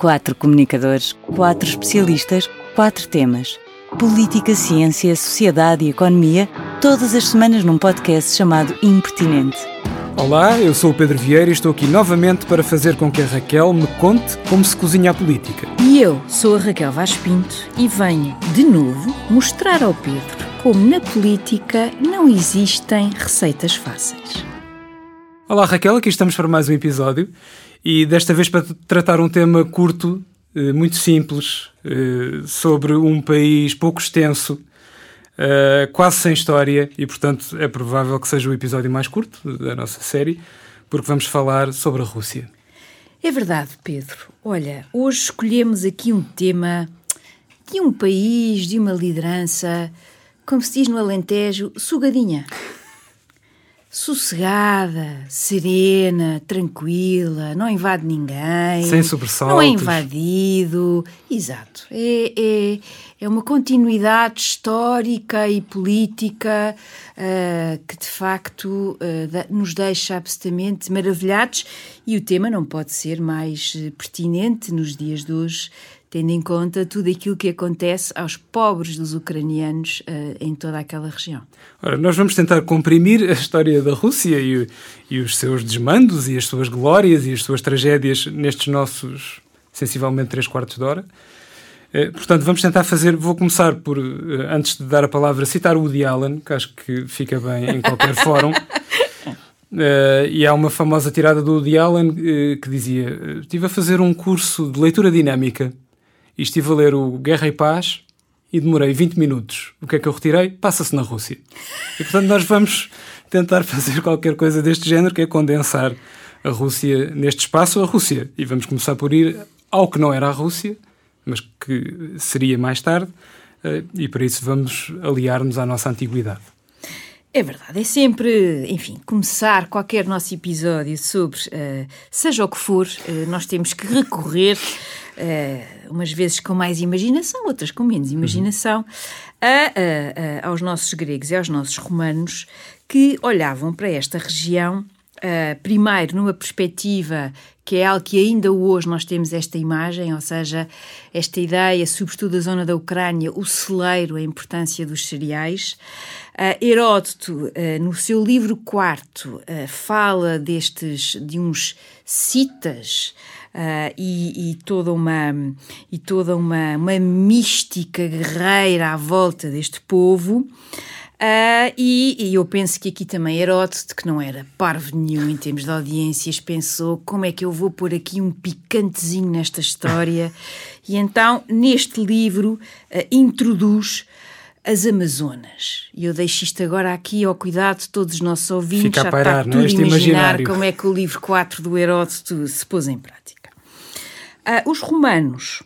Quatro comunicadores, quatro especialistas, quatro temas. Política, ciência, sociedade e economia, todas as semanas num podcast chamado Impertinente. Olá, eu sou o Pedro Vieira e estou aqui novamente para fazer com que a Raquel me conte como se cozinha a política. E eu sou a Raquel Vaz Pinto e venho, de novo, mostrar ao Pedro como na política não existem receitas fáceis. Olá Raquel, aqui estamos para mais um episódio e desta vez para tratar um tema curto, eh, muito simples, eh, sobre um país pouco extenso, eh, quase sem história e, portanto, é provável que seja o episódio mais curto da nossa série, porque vamos falar sobre a Rússia. É verdade, Pedro. Olha, hoje escolhemos aqui um tema de um país, de uma liderança, como se diz no Alentejo, sugadinha sossegada, serena, tranquila, não invade ninguém. Sem sobressaltos. Não é invadido. Exato. É, é, é uma continuidade histórica e política uh, que, de facto, uh, nos deixa absolutamente maravilhados e o tema não pode ser mais eh, pertinente nos dias de hoje tendo em conta tudo aquilo que acontece aos pobres dos ucranianos uh, em toda aquela região. Ora, nós vamos tentar comprimir a história da Rússia e, e, os seus desmandos e as suas glórias e as suas tragédias nestes nossos sensivelmente três quartos de hora. Uh, portanto, vamos tentar fazer. Vou começar por, uh, antes de dar a palavra, citar o Woody Allen, que acho que fica bem em qualquer fórum. Uh, e há uma famosa tirada do Woody Allen uh, que dizia: Estive a fazer um curso de leitura dinâmica e estive a ler o Guerra e Paz e demorei 20 minutos. O que é que eu retirei? Passa-se na Rússia. E portanto nós vamos tentar fazer qualquer coisa deste género, que é condensar a Rússia neste espaço, a Rússia. E vamos começar por ir ao que não era a Rússia, mas que seria mais tarde, eh, e para isso vamos aliar-nos à nossa antiguidade. É verdade, é sempre, enfim, começar qualquer nosso episódio sobre, uh, seja o que for, uh, nós temos que recorrer uh, umas vezes com mais imaginação, outras com menos imaginação, a, a, a, aos nossos gregos e aos nossos romanos que olhavam para esta região Uh, primeiro numa perspectiva que é algo que ainda hoje nós temos esta imagem, ou seja, esta ideia, sobretudo da zona da Ucrânia, o celeiro, a importância dos cereais. Uh, Heródoto, uh, no seu livro quarto, fala destes, de uns citas Uh, e, e, toda uma e toda uma, uma mística guerreira à volta deste povo. Uh, e, e, eu penso que aqui também Heródoto, que não era parvo nenhum em termos de audiências, pensou como é que eu vou pôr aqui um picantezinho nesta história. e então, neste livro, uh, introduz as Amazonas. E eu deixo isto agora aqui ao cuidado de todos os nossos ouvintes. Fica a pairar, já está tudo é? imaginar imaginário. como é que o livro 4 do Heródoto se pôs em prática. Uh, os romanos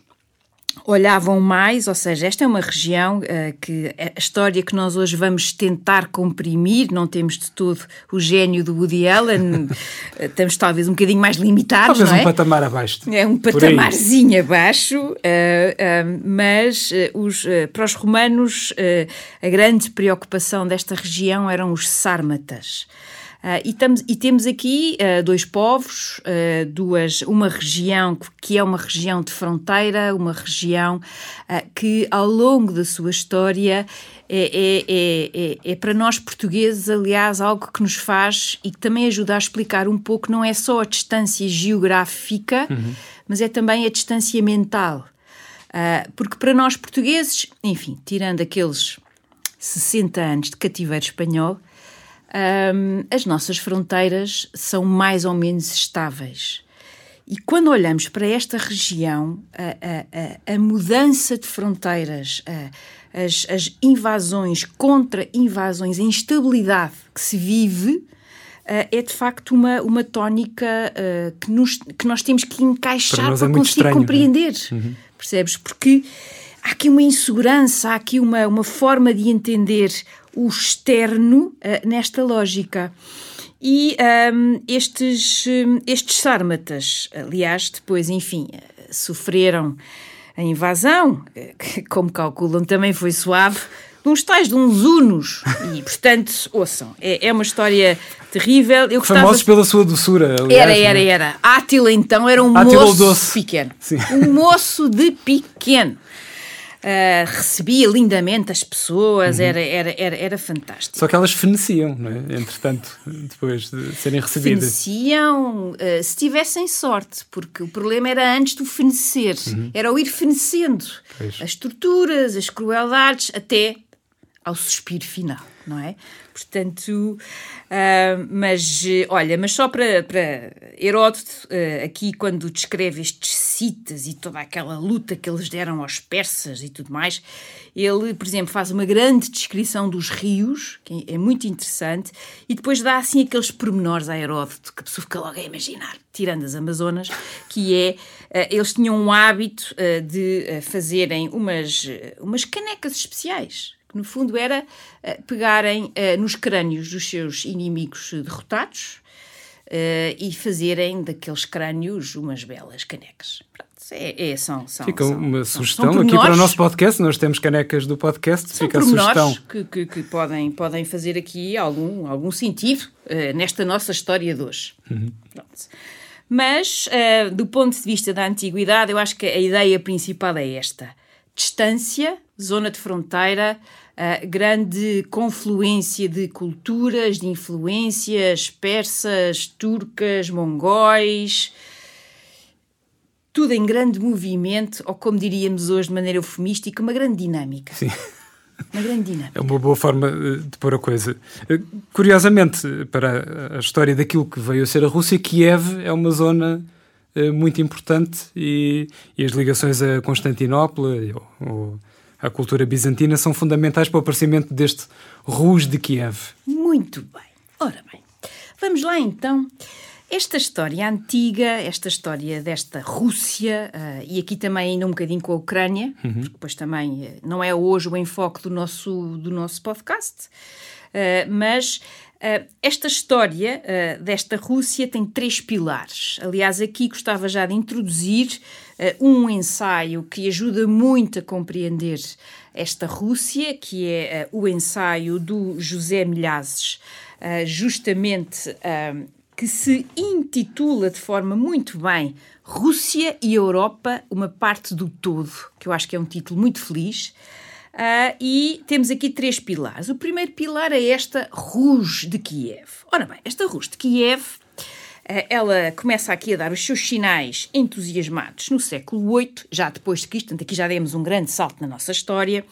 olhavam mais, ou seja, esta é uma região uh, que a história que nós hoje vamos tentar comprimir, não temos de todo o gênio do Woody Allen, estamos talvez um bocadinho mais limitados, Talvez não um é? patamar abaixo. É um patamarzinho abaixo, uh, uh, mas os, para os romanos a grande preocupação desta região eram os sármatas. Uh, e, tamo, e, temos aqui uh, dois povos, uh, duas, uma região que é uma região de fronteira, uma região que ao longo da sua história é, é, é, é, para nós portugueses, aliás, algo que nos faz e que também ajuda a explicar um pouco, não é só a distância geográfica, uhum. mas é também a distância mental. porque para nós portugueses, enfim, tirando aqueles 60 anos de cativeiro espanhol, um, as nossas fronteiras são mais ou menos estáveis. E quando olhamos para esta região, a, a, a mudança de fronteiras, a, as, as, invasões, contra-invasões, a instabilidade que se vive, é de facto uma, uma tónica que, nos, que nós temos que encaixar para, para é conseguir estranho, compreender. É? Uhum. Percebes? Porque há aqui uma insegurança, há aqui uma, uma forma de entender o externo uh, nesta lógica. E um, estes, estes sármatas, aliás, depois, enfim, sofreram a invasão, que, como calculam também foi suave, de uns tais de uns unos. E, portanto, ouçam, é, é uma história terrível. Eu gostava... Famosos pela sua doçura, aliás, Era, era, é? era. Átila, então, era um Átila moço doce. pequeno. Sim. Um moço de pequeno. Uh, recebia lindamente as pessoas, uhum. era, era, era, era fantástico. Só que elas feneciam, não é? Entretanto, depois de serem recebidas. Feneciam uh, se tivessem sorte, porque o problema era antes do fenecer, uhum. era o ir fenecendo pois. as torturas, as crueldades, até ao suspiro final, não é? Portanto, uh, mas olha, mas só para, para Heródoto, uh, aqui quando descreve estes citas e toda aquela luta que eles deram aos persas e tudo mais, ele, por exemplo, faz uma grande descrição dos rios, que é muito interessante, e depois dá assim aqueles pormenores a Heródoto que a pessoa fica logo a imaginar, tirando as Amazonas, que é, uh, eles tinham um hábito de fazerem umas, umas canecas especiais no fundo era uh, pegarem uh, nos crânios dos seus inimigos derrotados uh, e fazerem daqueles crânios umas belas canecas. É, é, são, são, Fica uma são, sugestão aqui para o nosso podcast. Nós temos canecas do podcast. São Fica a sugestão. Que, que, que, podem, podem fazer aqui algum, algum sentido uh, nesta nossa história de hoje. Uhum. Mas, uh, do ponto de vista da antiguidade, eu acho que a ideia principal é esta: distância, zona de fronteira, uh, grande confluência de culturas, de influências persas, turcas, mongóis, tudo em grande movimento, ou como diríamos hoje de maneira eufemística, uma grande dinâmica. Sim. Uma grande dinâmica. É uma boa forma eh, de pôr a coisa. Eh, curiosamente, para a história daquilo que veio a ser a Rússia, Kiev é uma zona muito importante e, e as ligações a Constantinopla ou, ou a cultura bizantina são fundamentais para o aparecimento deste Rus de Kiev. Muito bem. Ora bem, vamos lá então. Esta história antiga, esta história desta Rússia, uh, e aqui também ainda um bocadinho com a Ucrânia, uhum. porque depois também uh, não é hoje o enfoque do nosso, do nosso podcast, uh, mas esta história desta Rússia tem três pilares. Aliás, aqui gostava já de introduzir uh, um ensaio que ajuda muito a compreender esta Rússia, que é o ensaio do José Milhazes, justamente que se intitula de forma muito bem Rússia e Europa, uma parte do todo, que eu acho que é um título muito feliz. Uh, e temos aqui três pilares. O primeiro pilar é esta Rus de Kiev. Ora bem, esta Rus de Kiev ela começa aqui a dar os seus sinais entusiasmados no século VIII, já depois de Cristo, portanto aqui já demos um grande salto na nossa história,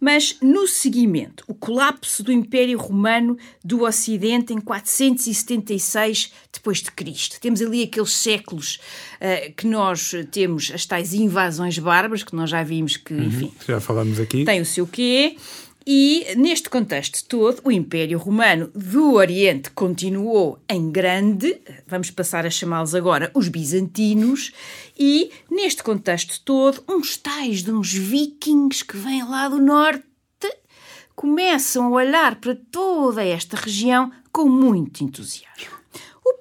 mas no seguimento, o colapso do Império Romano do Ocidente em 476 depois de Cristo. Temos ali aqueles séculos uh, que nós temos as tais invasões bárbaras, que nós já vimos que, uhum, enfim, já falamos aqui. Tem o seu quê? E, neste contexto todo, o Império Romano do Oriente continuou em grande, vamos passar a chamá-los agora os bizantinos, e, neste contexto todo, uns tais de uns vikings que vêm lá do norte começam a olhar para toda esta região com muito entusiasmo.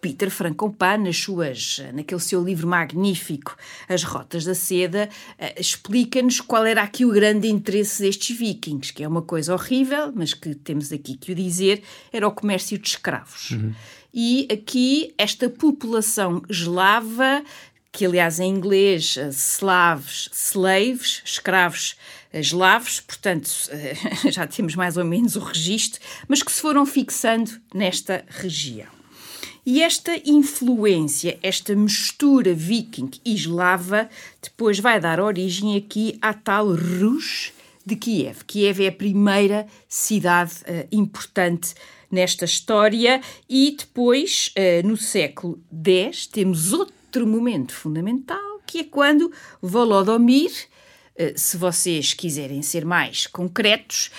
Peter Frankopan, nas suas, naquele seu livro magnífico, As Rotas da Seda, eh, explica-nos qual era aqui o grande interesse destes vikings, que é uma coisa horrível, mas que temos aqui que o dizer, era o comércio de escravos. Uhum. E aqui esta população eslava que aliás em inglês eh, slavs, slaves, escravos eslavos, portanto já temos mais ou menos o registro, mas que se foram fixando nesta região. E esta influência, esta mistura viking e eslava, depois vai dar origem aqui à tal Rus de Kiev. Kiev é a primeira cidade uh, importante nesta história e depois, uh, no século X, temos outro momento fundamental, que é quando Volodomir, Uh, se vocês quiserem ser mais concretos,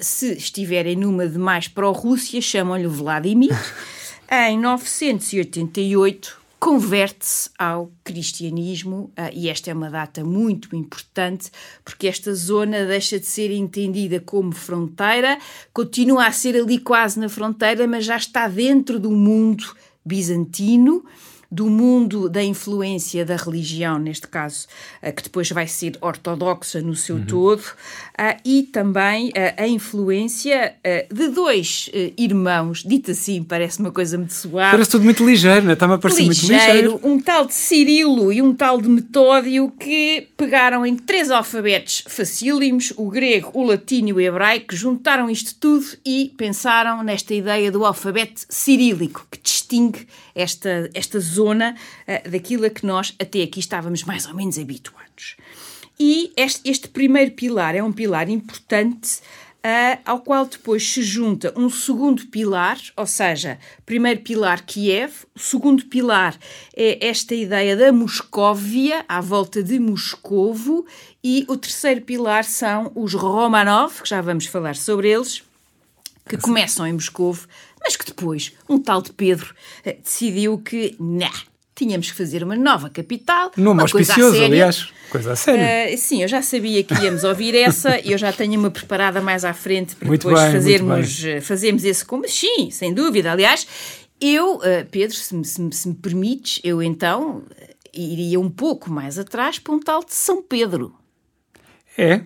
se estiverem numa de mais pró-Rússia, chamam-lhe Vladimir. Em 988, converte-se ao cristianismo, uh, e esta é uma data muito importante, porque esta zona deixa de ser entendida como fronteira, continua a ser ali quase na fronteira, mas já está dentro do mundo bizantino. Do mundo da influência da religião, neste caso, uh, que depois vai ser ortodoxa no seu uhum. todo, uh, e também a influência de dois irmãos, dito assim, parece uma coisa muito suave. Parece tudo muito ligeiro, né? está-me a parecer muito ligeiro. Um tal de Cirilo e um tal de Metódio que pegaram em três alfabetos facílimos, o grego, o latino e o hebraico, juntaram isto tudo e pensaram nesta ideia do alfabeto cirílico, que distingue esta, esta zona uh, daquilo a que nós até aqui estávamos mais ou menos habituados. E este, este primeiro pilar é um pilar importante Uh, ao qual depois se junta um segundo pilar, ou seja, primeiro pilar Kiev, o segundo pilar é esta ideia da Moscóvia, à volta de Moscovo, e o terceiro pilar são os Romanov, que já vamos falar sobre eles, que começam em Moscovo, mas que depois um tal de Pedro uh, decidiu que, nah, tínhamos que fazer uma nova capital. Nome auspicioso, aliás. Coisa a sério. Uh, sim, eu já sabia que íamos ouvir essa, eu já tenho uma preparada mais à frente para muito depois bem, fazermos, eh, fazermos esse como. Sim, sem dúvida. Aliás, eu, uh, Pedro, se me, se, se me permites, eu então iria um pouco mais atrás para um tal de São Pedro. É?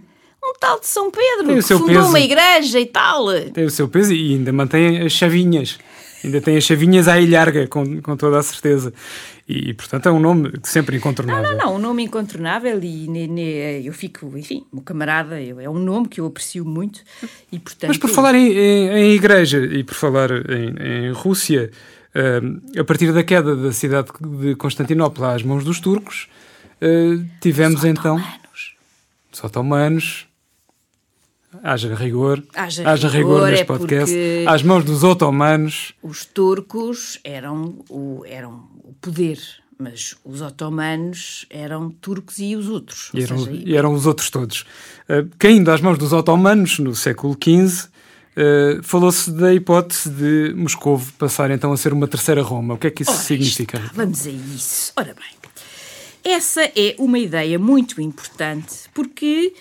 Um tal de São Pedro, que fundou peso. uma igreja e tal. Tem o seu peso e ainda mantém as chavinhas. Ainda tem as chavinhas à ilharga, com, com toda a certeza. E, portanto, é um nome sempre incontornável. Não, não, não, um nome incontornável e ne, ne, eu fico, enfim, o camarada eu, é um nome que eu aprecio muito e, portanto... Mas por falar em, em, em igreja e por falar em, em Rússia, uh, a partir da queda da cidade de Constantinopla às mãos dos turcos, uh, tivemos os então... Otomanos. Os otomanos. Haja rigor, haja, haja rigor, rigor neste é podcast. Às mãos dos otomanos. Os turcos eram o, eram o poder, mas os otomanos eram turcos e os outros. E eram, seja, e eram os outros todos. Uh, caindo às mãos dos otomanos, no século XV, uh, falou-se da hipótese de Moscou passar então a ser uma terceira Roma. O que é que isso Ora, significa? Está, vamos a isso. Ora bem, essa é uma ideia muito importante porque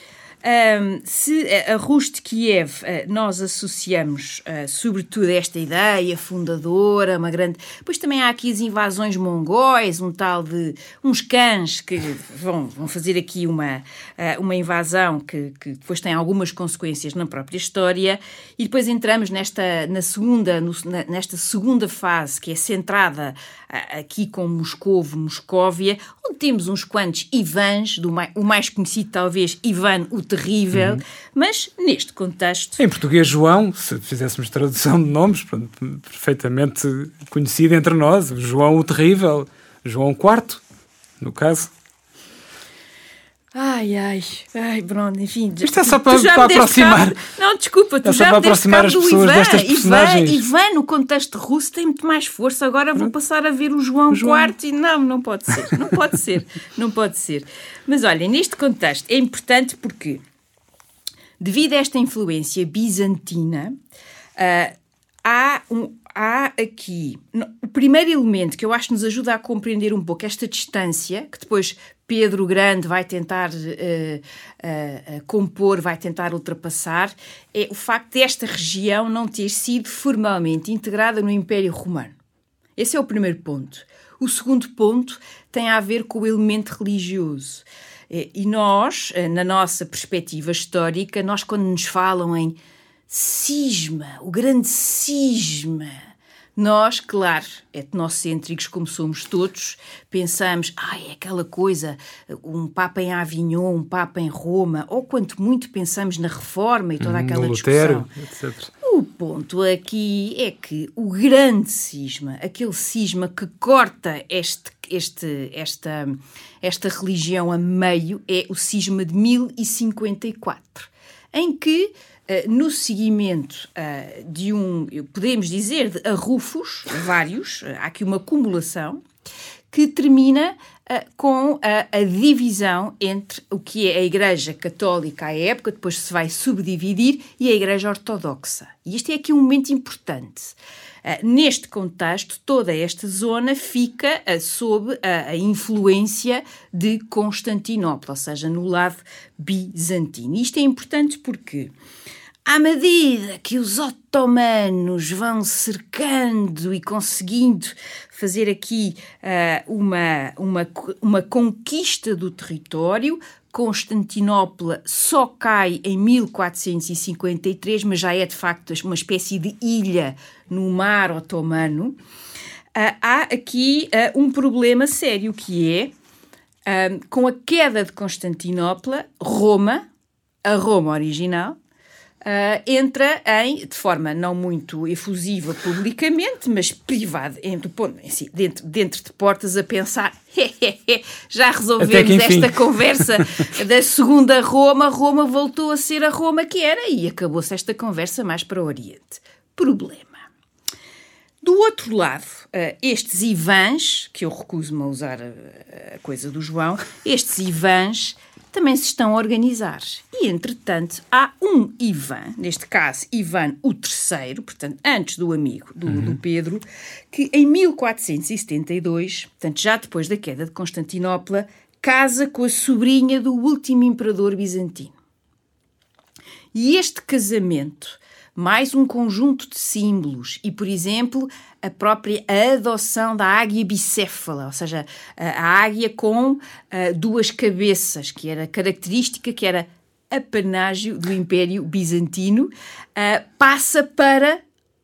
um, se a Rus de Kiev uh, nós associamos uh, sobretudo esta ideia fundadora, uma grande. Pois também há aqui as invasões mongóis, um tal de. uns cães que vão, vão fazer aqui uma, uh, uma invasão que, que depois tem algumas consequências na própria história, e depois entramos nesta, na segunda, no, na, nesta segunda fase que é centrada aqui com Moscovo, Moscóvia, onde temos uns quantos Ivans, do mais, o mais conhecido talvez Ivan o Terrível, uhum. mas neste contexto... Em português, João, se fizéssemos tradução de nomes, perfeitamente conhecido entre nós, João o Terrível, João IV, no caso. Ai, ai, ai, pronto, enfim. Isto é só para, para aproximar. Cabo, não, desculpa, tu é já para aproximar as pessoas Ivan, destas personagens. Ivan, Ivan, no contexto russo, tem muito mais força. Agora vou passar a ver o João, o João. IV e não, não pode ser, não pode ser, não pode ser. Mas olha, neste contexto é importante porque, devido a esta influência bizantina, uh, há um, há aqui o primeiro elemento que eu acho que nos ajuda a compreender um pouco esta distância, que depois Pedro Grande vai tentar uh, uh, uh, compor, vai tentar ultrapassar, é o facto desta região não ter sido formalmente integrada no Império Romano. Esse é o primeiro ponto. O segundo ponto tem a ver com o elemento religioso. E nós, na nossa perspectiva histórica, nós quando nos falam em cisma, o grande cisma nós, claro, etnocêntricos como somos todos, pensamos, ai, ah, é aquela coisa, um Papa em Avignon, um Papa em Roma, ou quanto muito pensamos na Reforma e toda hum, aquela discussão. Etc. O ponto aqui é que o grande cisma, aquele cisma que corta este, este, esta, esta religião a meio, é o cisma de 1054, em que no seguimento uh, de um, podemos dizer, de arrufos, vários, uh, há aqui uma acumulação, que termina com a, a, divisão entre o que é a Igreja Católica à época, depois se vai subdividir, e a Igreja Ortodoxa. E este é aqui um momento importante. Neste contexto, toda esta zona fica sob a, a influência de Constantinopla, ou seja, no lado bizantino. Isto é importante porque À medida que os otomanos vão cercando e conseguindo fazer aqui uh, uma, uma, uma conquista do território, Constantinopla só cai em 1453, mas já é de facto uma espécie de ilha no mar otomano. Uh, há aqui uh, um problema sério que é, com a queda de Constantinopla, Roma, a Roma original, Uh, entra em, de forma não muito efusiva publicamente, mas privada, assim, dentro, dentro de portas, a pensar: já resolvemos esta conversa da segunda Roma, Roma voltou a ser a Roma que era e acabou-se esta conversa mais para o Oriente. Problema. Do outro lado, uh, estes Ivãs, que eu recuso-me a usar a, a coisa do João, estes Ivãs também se estão a organizar. E, entretanto, há um Ivan, neste caso Ivan o III, portanto, antes do amigo do, uhum. do Pedro, que em 1472, portanto, já depois da queda de Constantinopla, casa com a sobrinha do último imperador bizantino. E este casamento mais um conjunto de símbolos e, por exemplo, a própria adoção da águia bicéfala, ou seja, a águia com uh, duas cabeças, que era característica, que era apanágio do Império Bizantino, uh, passa para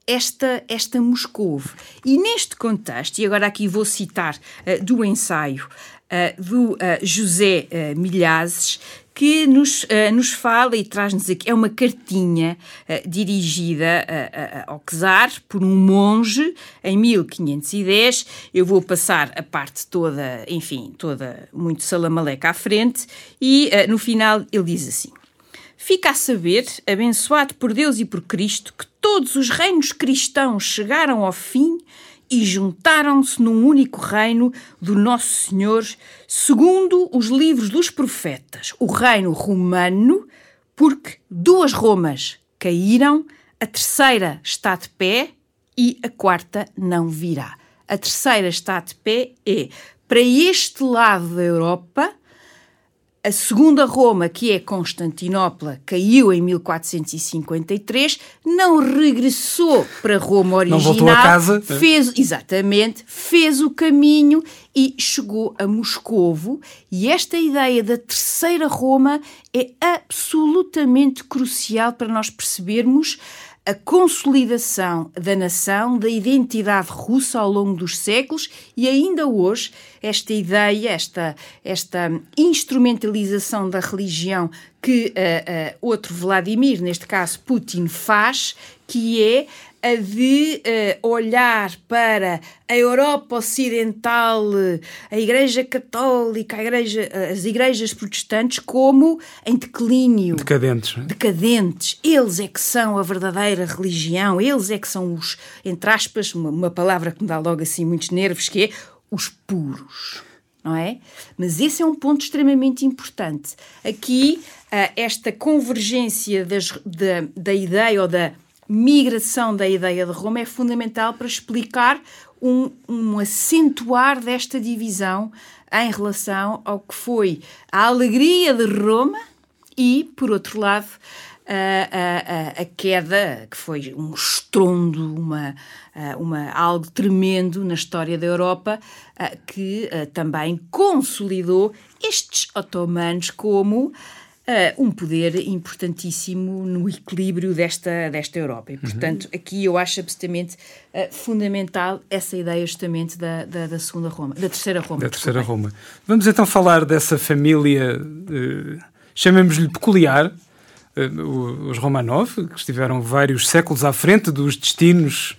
esta, esta Moscou. E neste contexto, e agora aqui vou citar uh, do ensaio uh, do uh, José Milhazes, que nos, uh, nos fala e traz-nos aqui. É uma cartinha uh, dirigida uh, ao Czar por um monge em 1510. Eu vou passar a parte toda, enfim, toda muito salamaleca à frente, e no final ele diz assim. Fica a saber, abençoado por Deus e por Cristo, que todos os reinos cristãos chegaram ao fim e juntaram-se num único reino do Nosso Senhor, segundo os livros dos profetas, o reino romano, porque duas Romas caíram, a terceira está de pé e a quarta não virá. A terceira está de pé é para este lado da Europa a segunda Roma, que é Constantinopla, caiu em 1453, não regressou para Roma original. Não voltou a casa. Fez, exatamente, fez o caminho e chegou a Moscovo. E esta ideia da terceira Roma é absolutamente crucial para nós percebermos a consolidação da nação, da identidade russa ao longo dos séculos e ainda hoje esta ideia, esta, esta instrumentalização da religião que uh, uh, outro Vladimir, neste caso Putin, faz, que é a de uh, olhar para a Europa Ocidental, a Igreja Católica, a igreja, as igrejas protestantes como em declínio. Decadentes. Decadentes. Eles é que são a verdadeira religião, eles é que são os, entre aspas, uma, uma palavra que me dá logo assim muitos nervos, que é os puros. Não é? Mas esse é um ponto extremamente importante. Aqui, uh, esta convergência das, da, da ideia ou da migração da ideia de Roma é fundamental para explicar um, um acentuar desta divisão em relação ao que foi a alegria de Roma e, por outro lado, a, a, a, queda, que foi um estrondo, uma, uma, algo tremendo na história da Europa, que também consolidou estes otomanos como uh, um poder importantíssimo no equilíbrio desta, desta Europa. E, portanto, uhum. aqui eu acho absolutamente uh, fundamental essa ideia justamente da, da, da, segunda Roma, da terceira Roma. Da terceira Roma. Vamos então falar dessa família, uh, chamemos-lhe peculiar, os Romanov, que estiveram vários séculos à frente dos destinos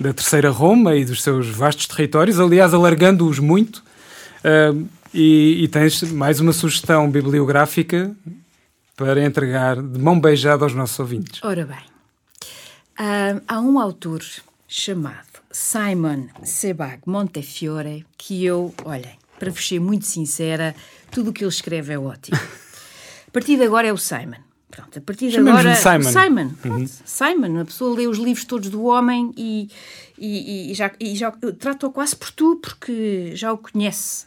da Terceira Roma e dos seus vastos territórios, aliás, alargando-os muito. Uh, e, e, tens mais uma sugestão bibliográfica para entregar de mão beijada aos nossos ouvintes. Ora bem, uh, há um autor chamado Simon Sebag Montefiore que eu, olhem, para vos ser muito sincera, tudo o que ele escreve é ótimo. A partir de agora é o Simon. Pronto, a partir de agora. Simon. Simon. Uhum. Simon, a pessoa lê os livros todos do homem e, e, e já, e já trata-o quase por tu, porque já o conhece.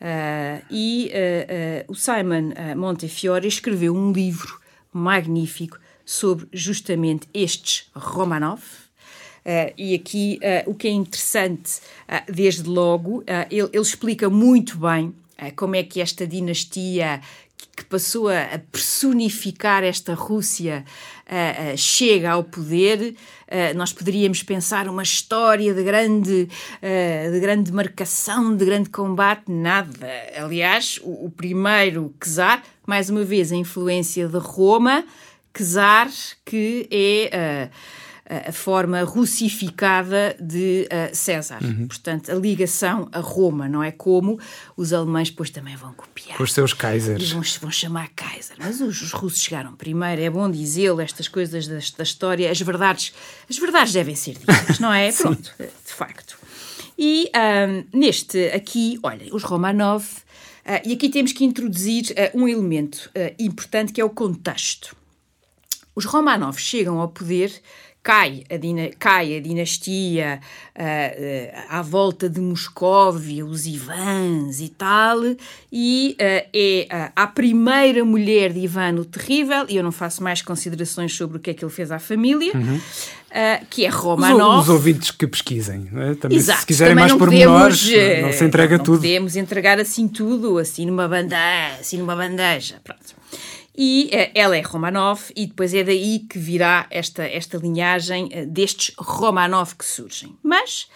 Uh, e uh, uh, o Simon Montefiore escreveu um livro magnífico sobre justamente estes Romanov. E aqui o que é interessante, desde logo, ele, ele, explica muito bem como é que esta dinastia que passou a personificar esta Rússia uh, uh, chega ao poder, uh, nós poderíamos pensar uma história de grande, de grande marcação, de grande combate, nada. Aliás, o, o primeiro czar, mais uma vez, a influência de Roma, czar que é a forma russificada de uh, César. Uhum. Portanto, a ligação a Roma, não é como os alemães depois também vão copiar. Os seus Kaisers. E vão, vão chamar Kaiser. Mas os, os russos chegaram primeiro, é bom dizê-lo, estas coisas da, da, história, as verdades, as verdades devem ser ditas, não é? Pronto, de facto. E um, neste aqui, olha, os Romanov, uh, e aqui temos que introduzir uh, um elemento importante que é o contexto. Os Romanov chegam ao poder cai a, dina, cai a dinastia uh, uh, à volta de Moscóvia, os Ivans e tal, e uh, é a primeira mulher de Ivan o Terrível, e eu não faço mais considerações sobre o que é que ele fez à família, uhum. que é Romanov. Os, os ouvintes que pesquisem, é? também, Exato, se quiserem mais pormenores, não se entrega não tudo. podemos entregar assim tudo, assim numa bandeja, assim numa bandeja, pronto. E uh, ela é Romanov, e depois é daí que virá esta, esta linhagem uh, destes Romanov que surgem. Mas,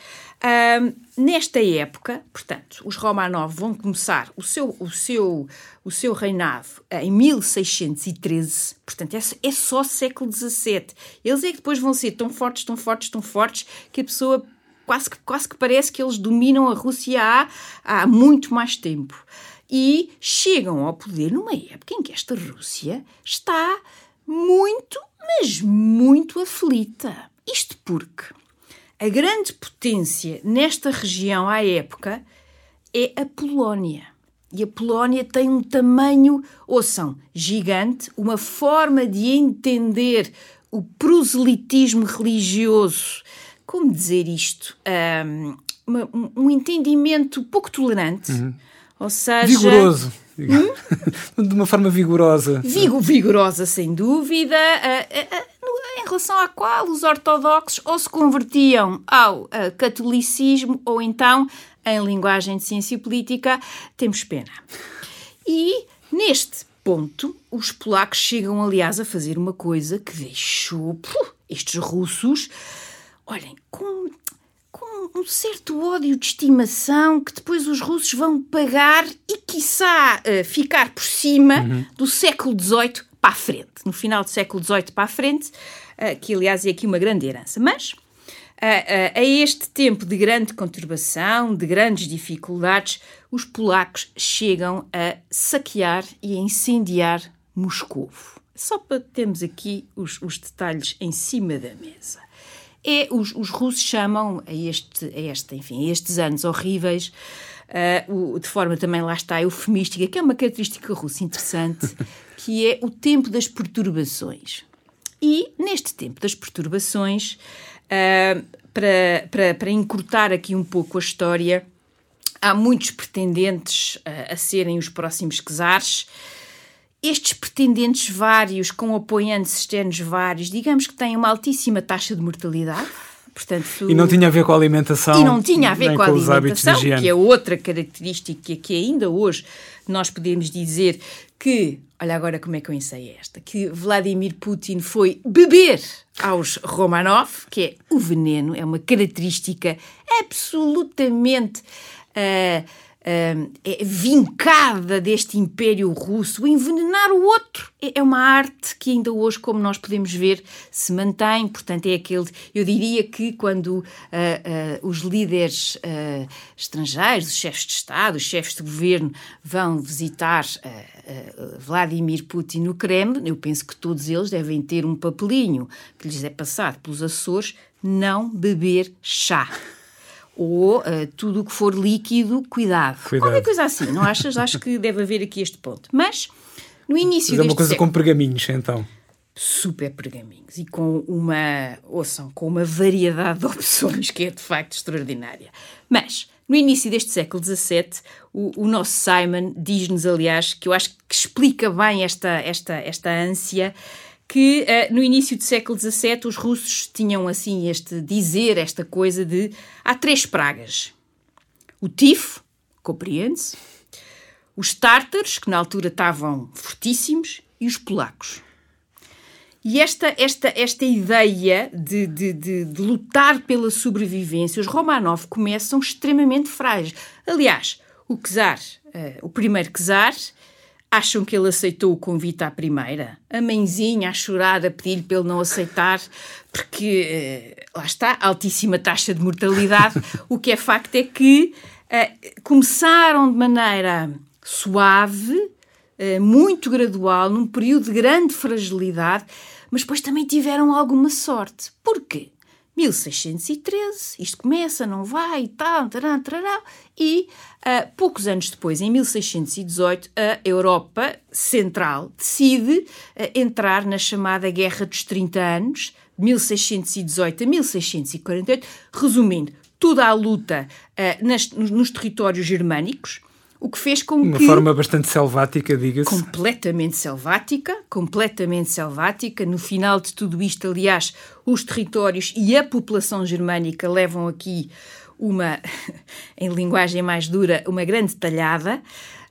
nesta época, portanto, os Romanov vão começar o seu, o seu, o seu reinado em 1613, portanto, é, é só século XVII. Eles é que depois vão ser tão fortes, tão fortes, tão fortes, que a pessoa quase que, quase que parece que eles dominam a Rússia há, há muito mais tempo e chegam ao poder numa época em que esta Rússia está muito, mas muito aflita. Isto porque a grande potência nesta região à época é a Polónia. E a Polónia tem um tamanho, ouçam, gigante, uma forma de entender o proselitismo religioso. Como dizer isto? Um, um, entendimento pouco tolerante. Uhum ou seja. Vigoroso. Hum? de uma forma vigorosa. Vigo, vigorosa, sem dúvida, em relação à qual os ortodoxos ou se convertiam ao catolicismo ou então, em linguagem de ciência política, temos pena. E neste ponto, os polacos chegam, aliás, a fazer uma coisa que deixou estes russos, olhem, com um certo ódio de estimação que depois os russos vão pagar e, quiçá, uh, ficar por cima uhum. do século XVIII para a frente. No final do século XVIII para a frente, uh, que aliás é aqui uma grande herança. Mas, uh, a este tempo de grande conturbação, de grandes dificuldades, os polacos chegam a saquear e a incendiar Moscou. Só para termos aqui os, os detalhes em cima da mesa é os, os russos chamam a, este, a, este, enfim, a estes anos horríveis uh, de forma também lá está eufemística, que é uma característica russa interessante, que é o tempo das perturbações. E neste tempo das perturbações, uh, para, para, para encurtar aqui um pouco a história, há muitos pretendentes uh, a serem os próximos czares estes pretendentes vários, com apoiantes externos vários, digamos que têm uma altíssima taxa de mortalidade. Portanto, e não tinha a ver com a alimentação. E não tinha a ver com a alimentação, que é outra característica que ainda hoje nós podemos dizer que, olha agora como é que eu ensaiei esta, que Vladimir Putin foi beber aos Romanov, que é o veneno, é uma característica absolutamente. Uh, é vincada deste império russo, envenenar o outro. É, é uma arte que ainda hoje, como nós podemos ver, se mantém. Portanto, é aquele. Eu diria que quando uh, uh, os líderes uh, estrangeiros, os chefes de Estado, os chefes de governo vão visitar Vladimir Putin no Kremlin, eu penso que todos eles devem ter um papelinho que lhes é passado pelos Açores: não beber chá ou uh, tudo o que for líquido, cuidado. cuidado. Qualquer coisa assim, não achas? Acho que deve haver aqui este ponto. Mas, no início Mas é uma coisa século, com pergaminhos, então. Super pergaminhos e com uma, ouçam, com uma variedade de opções que é de facto extraordinária. Mas, no início deste século XVII, o, o nosso Simon diz-nos, aliás, que eu acho que explica bem esta, esta, esta ânsia, que uh, no início do século XVII os russos tinham assim este dizer, esta coisa de há três pragas. O tifo, compreende-se, os tártaros, que na altura estavam fortíssimos, e os polacos. E esta, esta, esta ideia de, de, de, de, lutar pela sobrevivência, os Romanov começam extremamente frágeis. Aliás, o czar, uh, o primeiro czar, acham que ele aceitou o convite à primeira? A mãezinha a chorar, a pedir-lhe para ele não aceitar, porque, uh, lá está, altíssima taxa de mortalidade. o que é facto é que uh, começaram de maneira suave, muito gradual, num período de grande fragilidade, mas depois também tiveram alguma sorte. Porquê? 1613, isto começa, não vai tal, tará, tará, e uh, poucos anos depois, em 1618, a Europa Central decide uh, entrar na chamada Guerra dos 30 Anos, de 1618 a 1648, resumindo, toda a luta uh, nas, nos, nos territórios germânicos, o que fez com Uma que... Uma forma bastante selvática, diga-se. Completamente selvática, completamente selvática. No final de tudo isto, aliás, os territórios e a população germânica levam aqui uma, em linguagem mais dura, uma grande talhada.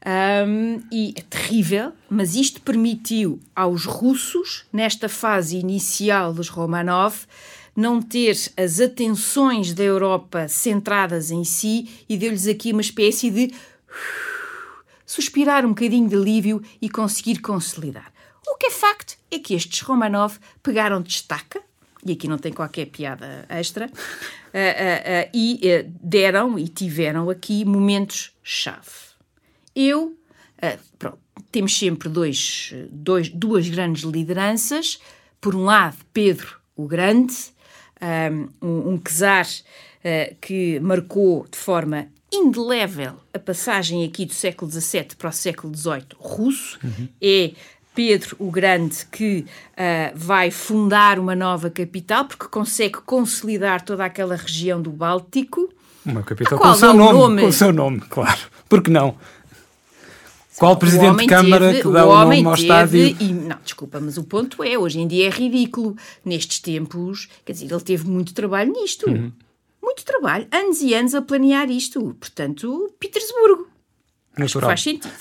Um, e é terrível, mas isto permitiu aos russos, nesta fase inicial dos Romanov, não ter as atenções da Europa centradas em si e deu-lhes aqui uma espécie de suspirar um bocadinho de alívio e conseguir consolidar. O que é facto é que estes Romanov pegaram de estaca, e aqui não tem qualquer piada extra, uh, uh, uh, e deram e tiveram aqui momentos-chave. Eu, pronto, temos sempre dois, dois, duas grandes lideranças. Por um lado, Pedro o Grande, um, um czar que marcou de forma indelével a passagem aqui do século XVII para o século XVIII russo. Uhum. É Pedro o Grande que uh, vai fundar uma nova capital porque consegue consolidar toda aquela região do Báltico. Uma capital com o seu nome, nome, com o seu nome, claro. Porque não? Qual presidente de Câmara teve, que dá o, o nome ao estádio? E, não, desculpa, mas o ponto é, hoje em dia é ridículo. Nestes tempos, quer dizer, ele teve muito trabalho nisto. Uhum muito trabalho, anos e anos a planear isto. Portanto, Petersburgo. Natural. Faz sentido.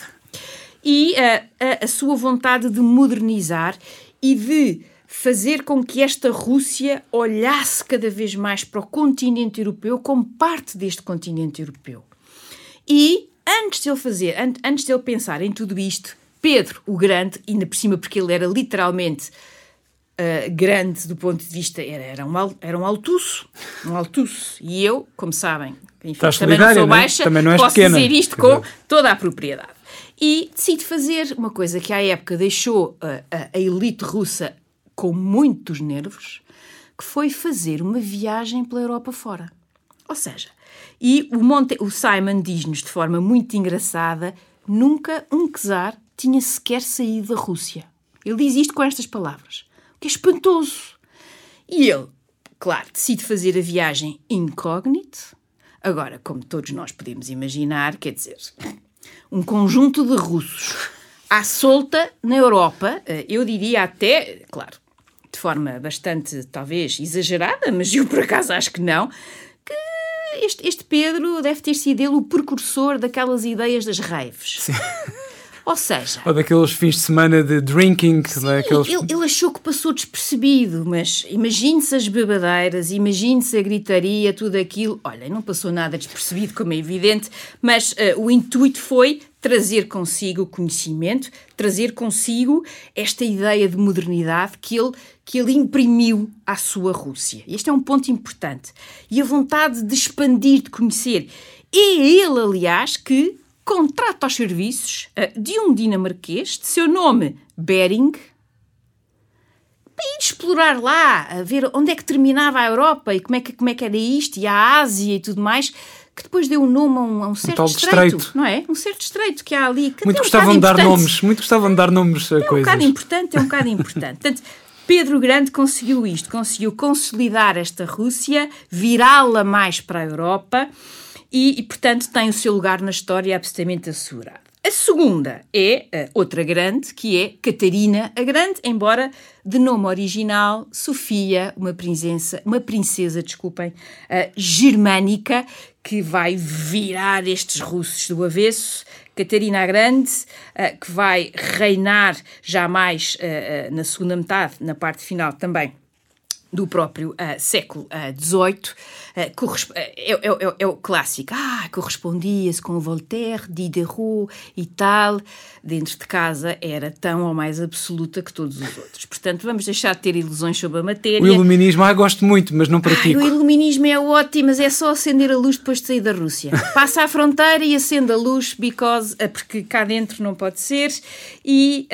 E uh, a, a sua vontade de modernizar e de fazer com que esta Rússia olhasse cada vez mais para o continente europeu como parte deste continente europeu. E antes de ele fazer, antes de ele pensar em tudo isto, Pedro o Grande, ainda por cima porque ele era literalmente uh, grande do ponto de vista, era, era, um, era um altuço, um altuço. E eu, como sabem, enfim, também não sou é? baixa, também não posso pequena. dizer isto com toda a propriedade. E decide fazer uma coisa que à época deixou uh, a, a elite russa com muitos nervos, que foi fazer uma viagem pela Europa fora. Ou seja, e o, Monte, o Simon diz-nos de forma muito engraçada: nunca um czar tinha sequer saído da Rússia. Ele diz isto com estas palavras que é espantoso. E ele, claro, decide fazer a viagem incógnito. Agora, como todos nós podemos imaginar, quer dizer, um conjunto de russos à solta na Europa, eh, eu diria até, claro, de forma bastante, talvez, exagerada, mas eu por acaso acho que não, que este, este Pedro deve ter sido ele o precursor daquelas ideias das raves. Sim. Ou seja. Ou daqueles fins de semana de drinking. Sim, daqueles... ele, ele, achou que passou despercebido, mas imagine-se as bebedeiras, imagine-se a gritaria, tudo aquilo. Olha, não passou nada despercebido, como é evidente, mas uh, o intuito foi trazer consigo o conhecimento, trazer consigo esta ideia de modernidade que ele, que ele imprimiu à sua Rússia. Este é um ponto importante. E a vontade de expandir, de conhecer. É ele, aliás, que contrata os serviços uh, de um dinamarquês de seu nome Bering para ir explorar lá, a ver onde é que terminava a Europa e como é que, como é que era isto, e a Ásia e tudo mais, que depois deu um nome a um, a um certo um estreito, estreito, não é? Um certo estreito que há ali. Que muito um gostavam de dar nomes, muito gostavam de dar nomes a é coisas. É um bocado importante, é um bocado importante. Portanto, Pedro Grande conseguiu isto, conseguiu consolidar esta Rússia, virá-la mais para a Europa e, e, portanto, tem o seu lugar na história absolutamente assegurado. A segunda é uh, outra grande, que é Catarina a Grande, embora de nome original Sofia, uma princesa, uma princesa, desculpem, uh, germânica, que vai virar estes russos do avesso. Catarina a Grande, uh, que vai reinar jamais na segunda metade, na parte final também do próprio uh, século XVIII, uh, uh, é, é, é, o clássico, ah, correspondia-se com Voltaire, Diderot e tal, dentro de casa era tão ou mais absoluta que todos os outros. Portanto, vamos deixar de ter ilusões sobre a matéria. O iluminismo, ah, gosto muito, mas não pratico. Ai, o iluminismo é ótimo, mas é só acender a luz depois de sair da Rússia. Passa à fronteira e acende a luz, because, porque cá dentro não pode ser. E,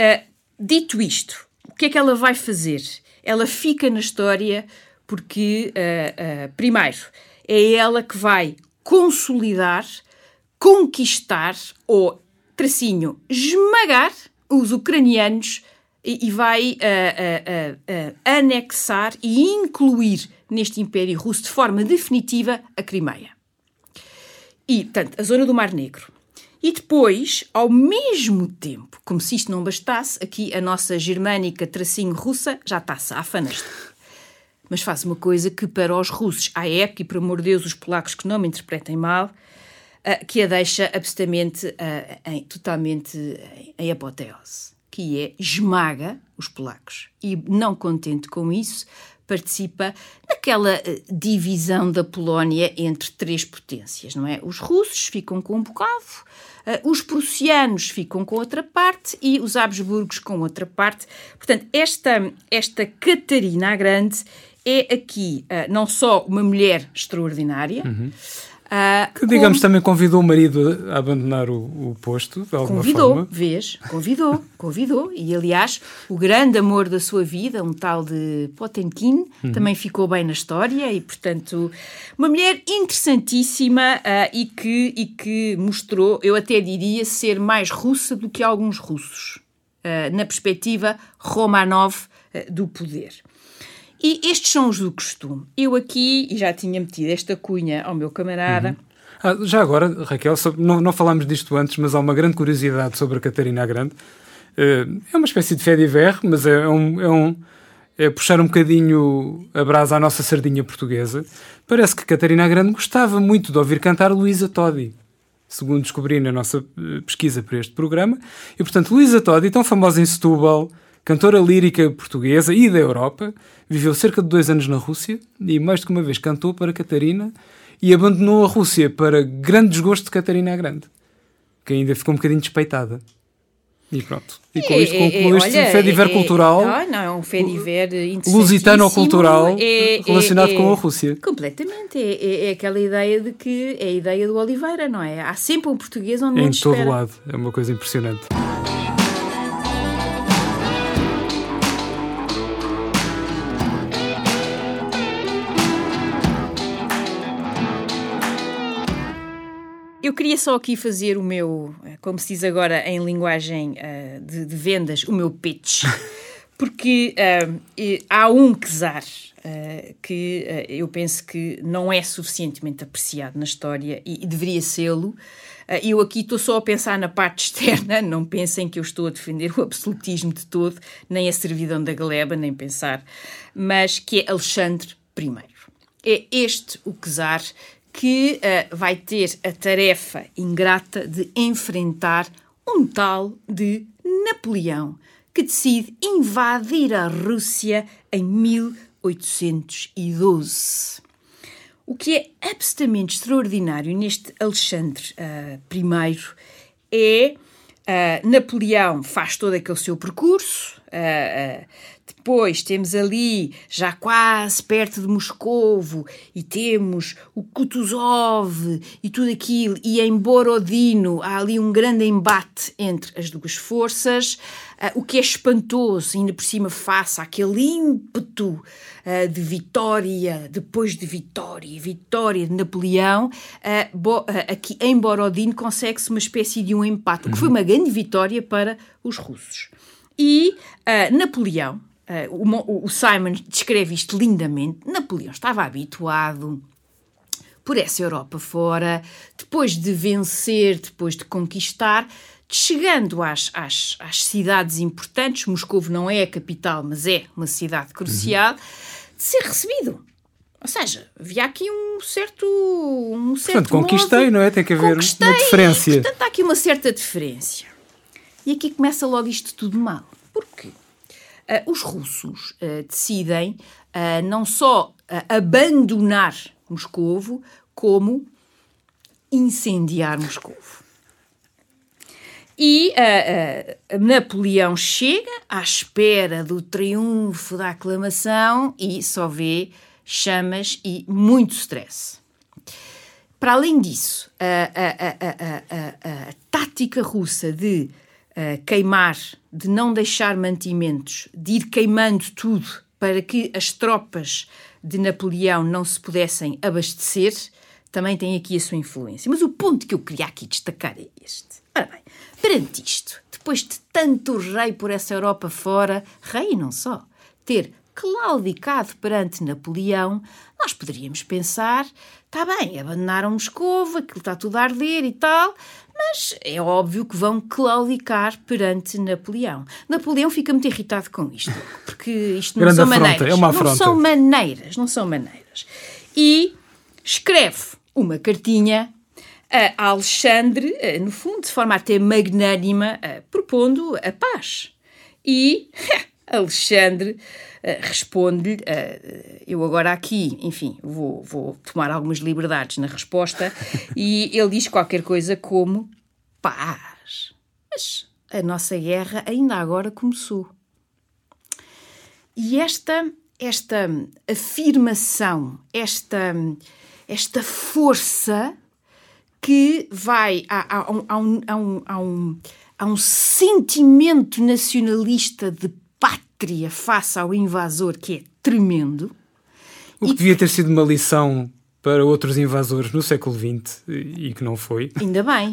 dito isto, o que é que ela vai fazer? Ela fica na história porque, uh, uh, primeiro, é ela que vai consolidar, conquistar ou, tracinho, esmagar os ucranianos e, e vai uh, anexar e incluir neste Império Russo de forma definitiva a Crimeia. E, portanto, a zona do Mar Negro. E depois, ao mesmo tempo, como se isto não bastasse, aqui a nossa germânica tracinho russa já está safa nesta. Mas faz uma coisa que para os russos, à época, e por amor de Deus, os polacos que não me interpretem mal, uh, que a deixa absolutamente, uh, em, totalmente em apoteose, que é esmaga os polacos. E não contente com isso, participa naquela uh, divisão da Polónia entre três potências, não é? Os russos ficam com um bocado, uh, os prussianos ficam com outra parte e os Habsburgos com outra parte. Portanto, esta, esta Catarina a Grande é aqui uh, não só uma mulher extraordinária, uhum. Uh, que, digamos, como... também convidou o marido a abandonar o, o posto, de alguma convidou, forma. vês? Convidou, convidou. E, aliás, o grande amor da sua vida, um tal de Potemkin, uhum. também ficou bem na história e, portanto, uma mulher interessantíssima uh, e, que, e que mostrou, eu até diria, ser mais russa do que alguns russos, uh, na perspectiva Romanov do poder. E estes são os do costume. Eu aqui, e já tinha metido esta cunha ao meu camarada. Uhum. Ah, já agora, Raquel, não, não falámos disto antes, mas há uma grande curiosidade sobre a Catarina a Grande. Uh, é uma espécie de fé de mas é um, é um é puxar um bocadinho a brasa à nossa sardinha portuguesa. Parece que Catarina a Grande gostava muito de ouvir cantar Luísa Todi, segundo descobri na nossa eh, pesquisa para este programa. E, portanto, Luísa Todi, tão famosa em Setúbal, Cantora lírica portuguesa e da Europa, viveu cerca de dois anos na Rússia e mais de uma vez cantou para Catarina e abandonou a Rússia para grande desgosto de Catarina a Grande, que ainda ficou um bocadinho despeitada. E pronto. E com isto concluo este é, fediver é, cultural. Não, não, é um fediver lusitano-cultural é, relacionado com a Rússia. Completamente. É, aquela ideia de que é a ideia do Oliveira, não é? Há sempre um português onde não Em todo lado. É uma coisa impressionante. Eu queria só aqui fazer o meu, eh, como se diz agora em linguagem uh, de, de, vendas, o meu pitch. Porque uh, há um quesar uh, que eu penso que não é suficientemente apreciado na história e, e deveria sê-lo. eu aqui estou só a pensar na parte externa, não pensem que eu estou a defender o absolutismo de todo, nem a servidão da galeba, nem pensar, mas que é Alexandre I. É este o czar que uh, vai ter a tarefa ingrata de enfrentar um tal de Napoleão, que decide invadir a Rússia em 1812. O que é absolutamente extraordinário neste Alexandre uh, I é uh, Napoleão faz todo aquele seu percurso, uh, depois temos ali, já quase perto de Moscovo, e temos o Kutuzov e tudo aquilo, e em Borodino há ali um grande embate entre as duas forças, uh, o que é espantoso, ainda por cima face àquele ímpeto uh, de vitória, depois de vitória, vitória de Napoleão, uh, bo, aqui em Borodino consegue-se uma espécie de um empate, o que foi uma grande vitória para os russos. E Napoleão, Uh, o, Simon descreve isto lindamente. Napoleão estava habituado por essa Europa fora, depois de vencer, depois de conquistar, chegando às, às, às cidades importantes, Moscou não é a capital, mas é uma cidade crucial, uhum. de ser recebido. Ou seja, havia aqui um certo. Um certo Portanto, conquistei, modo, não é? Tem que haver conquistei, uma diferença. Portanto, há aqui uma certa diferença. E aqui começa logo isto tudo mal. Porquê? Uh, os russos uh, decidem uh, não só abandonar Moscovo, como incendiar Moscovo. E uh, uh, Napoleão chega à espera do triunfo da aclamação e só vê chamas e muito stress. Para além disso, a, a, a, a tática russa de uh, queimar, de não deixar mantimentos, de ir queimando tudo para que as tropas de Napoleão não se pudessem abastecer, também tem aqui a sua influência. Mas o ponto que eu queria aqui destacar é este. Ora bem, perante isto, depois de tanto rei por essa Europa fora, rei e não só, ter claudicado perante Napoleão, nós poderíamos pensar, está bem, abandonaram Moscou, aquilo está tudo a arder e tal, mas é óbvio que vão claudicar perante Napoleão. Napoleão fica muito irritado com isto, porque isto não Grande são afronta, maneiras. É uma afronta. Não são maneiras, não são maneiras. E escreve uma cartinha a Alexandre, no fundo, de forma até magnânima, propondo a paz. E Alexandre responde-lhe, uh, eu agora aqui, enfim, vou, vou tomar algumas liberdades na resposta, e ele diz qualquer coisa como paz. Mas a nossa guerra ainda agora começou. E esta, esta afirmação, esta esta força que vai a, a, a, um, a, um, a, um, a um sentimento nacionalista de pátria face ao invasor que é tremendo. O que devia ter sido uma lição para outros invasores no século XX e que não foi. Ainda bem.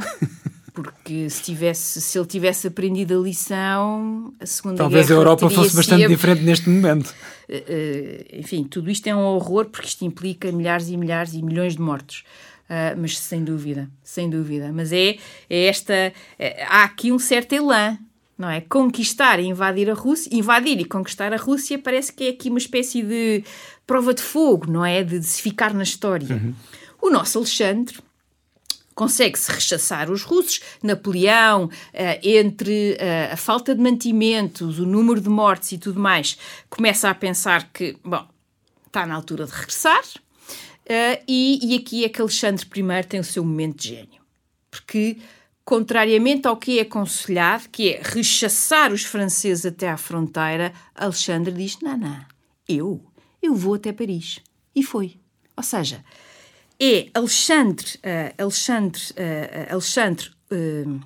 Porque se, tivesse, se ele tivesse aprendido a lição, a Segunda Talvez Guerra a Europa fosse bastante diferente neste momento. Uh, enfim, tudo isto é um horror porque isto implica milhares e milhares e milhões de mortos. Uh, mas sem dúvida, sem dúvida. Mas é, é esta. É, há aqui um certo elan, não é? Conquistar e invadir a Rússia, invadir e conquistar a Rússia parece que é aqui uma espécie de prova de fogo, não é? De, de se ficar na história. Uhum. O nosso Alexandre consegue-se rechaçar os russos. Napoleão, eh, entre eh, a falta de mantimentos, o número de mortes e tudo mais, começa a pensar que, bom, está na altura de regressar. Eh, e, e aqui é que Alexandre I tem o seu momento de gênio. Porque, contrariamente ao que é aconselhado, que é rechaçar os franceses até à fronteira, Alexandre diz: não, não, eu, eu vou até Paris. E foi. Ou seja, é Alexandre, uh, Alexandre, uh, Alexandre uh,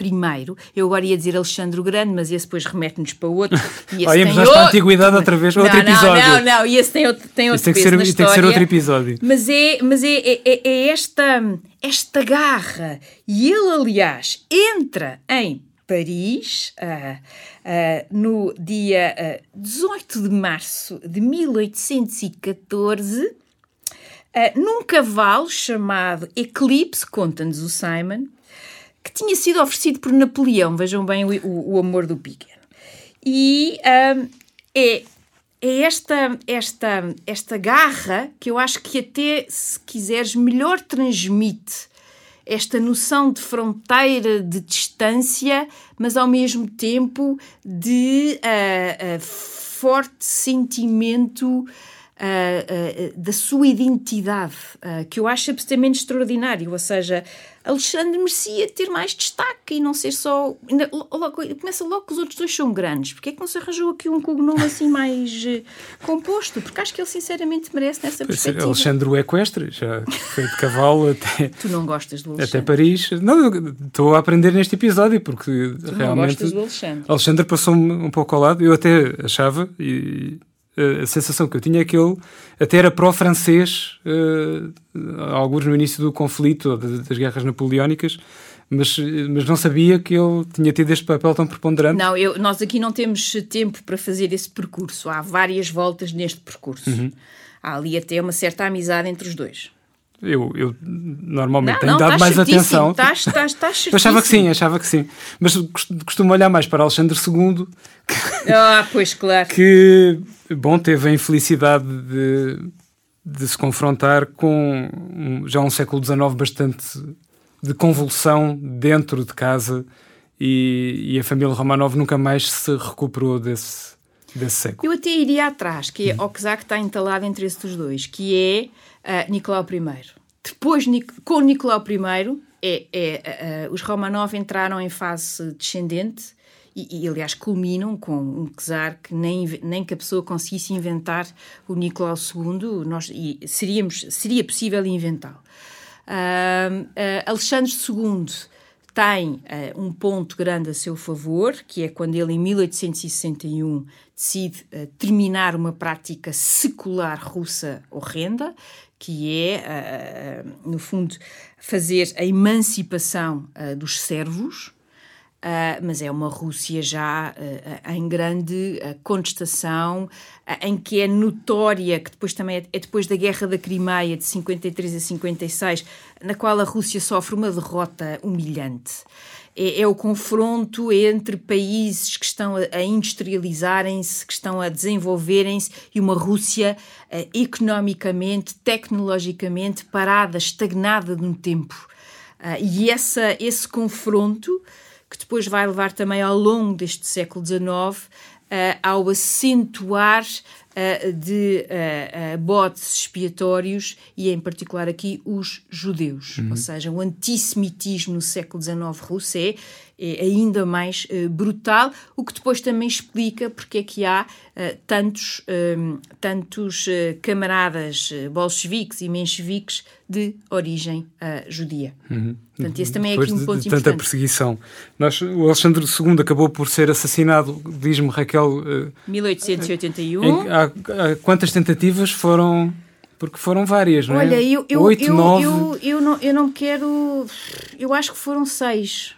primeiro. Eu agora ia dizer Alexandre o Grande, mas esse depois remete-nos para outro. E esse para a antiguidade outra vez, outro não, episódio. Não, não, não, e esse tem outro, tem outro tem que, ser, tem que ser outro episódio. Mas é, mas é, é, é, é esta, esta garra. E ele, aliás, entra em Paris uh, uh, no dia uh, 18 de março de 1814 uh, num cavalo chamado Eclipse, conta-nos o Simon, que tinha sido oferecido por Napoleão. Vejam bem o, o, o amor do pequeno. E uh, é, é esta, esta, esta garra que eu acho que até, se quiseres, melhor transmite esta noção de fronteira, de distância, mas ao mesmo tempo de uh, uh, forte sentimento uh, da sua identidade, uh, que eu acho absolutamente extraordinário. Ou seja, Alexandre merecia ter mais destaque e não ser só. Logo, começa logo que os outros dois são grandes. Porque é que não se arranjou aqui um cognome assim mais uh, composto? Porque acho que ele sinceramente merece nessa perspectiva. Alexandre o Equestre, já foi de cavalo até. Tu não gostas do Alexandre? Até Paris. Não, estou a aprender neste episódio porque tu realmente. Não gostas do Alexandre. Alexandre passou-me um pouco ao lado. Eu até achava, e a sensação que eu tinha é que ele até era pró-francês, uh, alguns no início do conflito, das guerras napoleónicas, mas, mas não sabia que ele tinha tido este papel tão preponderante. Não, eu, nós aqui não temos tempo para fazer esse percurso. Há várias voltas neste percurso. Uhum. Há ali até uma certa amizade entre os dois. Eu, eu normalmente Não, tenho não, dado estás mais atenção. Estás, estás, estás Eu achava que sim, achava que sim. Mas cost- costumo olhar mais para Alexandre II, Ah, pois claro. que, bom, teve a infelicidade de, de se confrontar com um- já um século XIX bastante de convulsão dentro de casa e, e a família Romanov nunca mais se recuperou desse, desse século. Eu até iria atrás, que é o que está entalado entre esses dois, que é ah, Nicolau I. Depois, com Nicolau I, é, é, ah, os Romanov entraram em fase descendente e, e, aliás, culminam com um czar que nem, nem que a pessoa conseguisse inventar o Nicolau II, nós, e seríamos, seria possível inventá-lo. Ah, Alexandre II tem eh, um ponto grande a seu favor, que é quando ele, em 1861, decide eh, terminar uma prática secular russa horrenda, que é, eh, no fundo, fazer a emancipação eh, dos servos. Uh, mas é uma Rússia já em grande contestação, em que é notória, que depois também é, é, depois da Guerra da Crimeia, de 53 a 56, na qual a Rússia sofre uma derrota humilhante. É, é o confronto entre países que estão a, industrializarem-se, que estão a desenvolverem-se, e uma Rússia economicamente, tecnologicamente parada, estagnada num tempo. e essa, esse confronto que depois vai levar também ao longo deste século XIX uh, ao acentuar uh, de uh, botes expiatórios e, em particular, aqui os judeus. Uhum. Ou seja, o antissemitismo no século XIX russo é ainda mais brutal, o que depois também explica porque é que há tantos, um, tantos camaradas bolcheviques e mencheviques de origem judia. Uhum. Portanto, esse também é Depois aqui um de- ponto de importante. tanta perseguição. Nós, o Alexandre II acabou por ser assassinado, diz-me Raquel, eh, 1881. em- há, há quantas tentativas foram? Porque foram várias, não é? Olha, eu, eu, Oito, eu, nove. eu, eu, não, eu não quero. Eu acho que foram seis.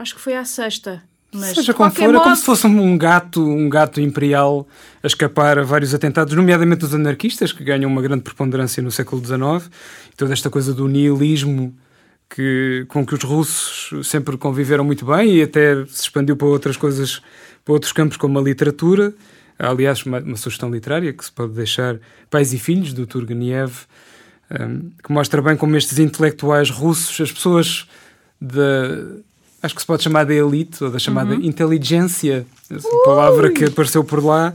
Acho que foi à sexta. Mas, Seja como for, é como modo, se fosse um gato, um gato imperial a escapar a vários atentados, nomeadamente os anarquistas, que ganham uma grande preponderância no século XIX, e toda esta coisa do nihilismo que, com que os russos sempre conviveram muito bem e até se expandiu para outras coisas, para outros campos como a literatura. Aliás, uma, uma sugestão literária que se pode deixar Pais e Filhos, do Turgenev, um, que mostra bem como estes intelectuais russos, as pessoas da. Acho que se pode chamar da elite ou da chamada Uhum. inteligência, essa palavra que apareceu por lá,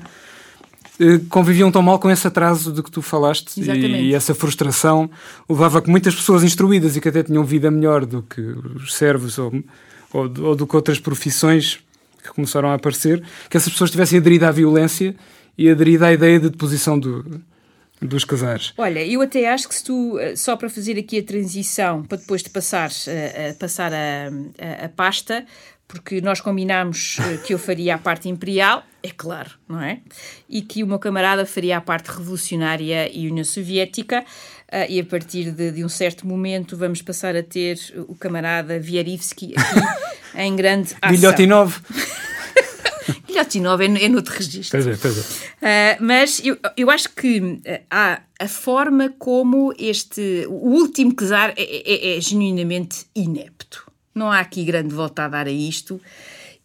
eh, conviviam tão mal com esse atraso de que tu falaste Exatamente. e, e essa frustração levava a que muitas pessoas instruídas e que até tinham vida melhor do que os servos ou, ou, ou do que outras profissões que começaram a aparecer, que essas pessoas tivessem aderido à violência e aderido à ideia de deposição do, dos casares. Olha, eu até acho que se tu, eh, só para fazer aqui a transição, para depois de passar, eh, a, passar a, a, a pasta, porque nós combinámos eh, que eu faria a parte imperial, é claro, não é? E que o meu camarada faria a parte revolucionária e União Soviética, e a partir de, de um certo momento vamos passar a ter o camarada Vierivski aqui em grande ação. Guilhotinov. Guilhotinov é, é noutro registro. Pois é, pois é. Uh, mas eu, eu acho que uh, há a forma como este. O último czar é, é, é genuinamente inepto. Não há aqui grande volta a dar a isto.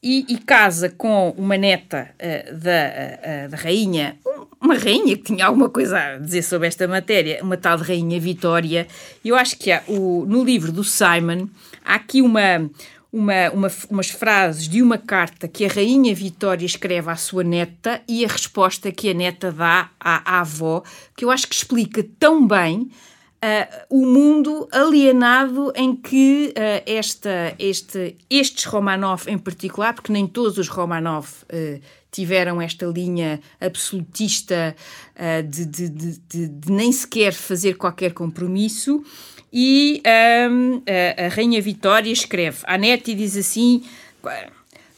E, e casa com uma neta uh, da, da rainha, uma rainha que tinha alguma coisa a dizer sobre esta matéria, uma tal de Rainha Vitória. Eu acho que há o, no livro do Simon há aqui uma, uma, uma, umas frases de uma carta que a Rainha Vitória escreve à sua neta e a resposta que a neta dá à, à avó, que eu acho que explica tão bem uh, o mundo alienado em que uh, esta, este, estes Romanov em particular, porque nem todos os Romanov uh, tiveram esta linha absolutista de, de, de, de nem sequer fazer qualquer compromisso. E um, a, a, Rainha Vitória escreve à neta e diz assim: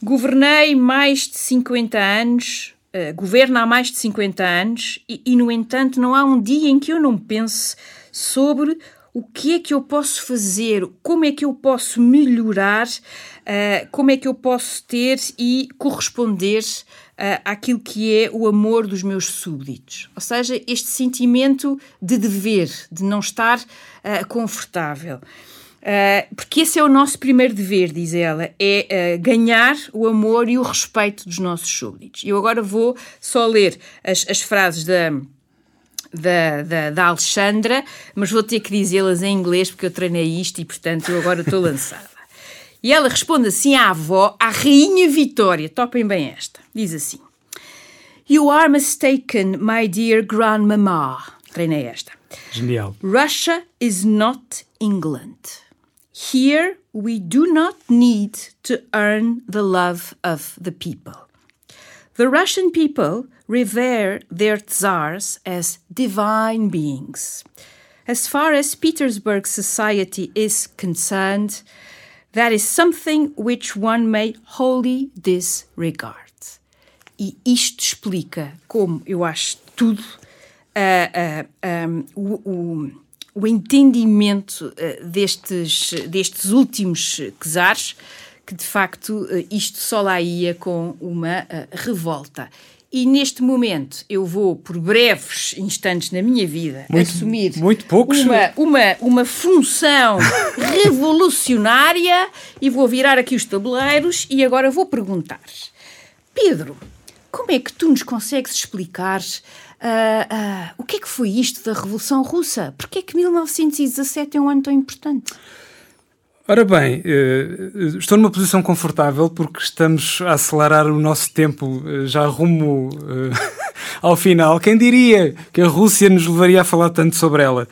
Governei mais de 50 anos, uh, governo há mais de 50 anos, e, e, no entanto não há um dia em que eu não pense sobre o que é que eu posso fazer, como é que eu posso melhorar, uh, como é que eu posso ter e corresponder uh, àquilo que é o amor dos meus súbditos. Ou seja, este sentimento de dever, de não estar uh, confortável. Uh, porque esse é o nosso primeiro dever, diz ela, é uh, ganhar o amor e o respeito dos nossos súbditos. Eu agora vou só ler as, as frases da, da, da, da, Alexandra, mas vou ter que dizê-las em inglês porque eu treinei isto e, portanto, eu agora estou lançada. E ela responde assim à avó, à Rainha Vitória. Topem bem esta. Diz assim: You are mistaken, my dear grandmama. Treinei esta. Genial. Russia is not England. Here, we do not need to earn the love of the people. The Russian people revere their tsars as divine beings. As far as Petersburg society is concerned, that is something which one may wholly disregard. E isto explica como eu acho tudo uh, uh, um, o, o entendimento uh, destes, destes últimos czares, que de facto uh, isto só lá ia com uma uh, revolta. E neste momento eu vou, por breves instantes na minha vida, muito, assumir muito poucos. Uma, uma, uma função revolucionária e vou virar aqui os tabuleiros e agora vou perguntar: Pedro, como é que tu nos consegues explicar Uh, uh, o que é que foi isto da Revolução Russa? Porquê é que 1917 é um ano tão importante? Ora bem, uh, estou numa posição confortável porque estamos a acelerar o nosso tempo eh, já rumo ao final. Quem diria que a Rússia nos levaria a falar tanto sobre ela?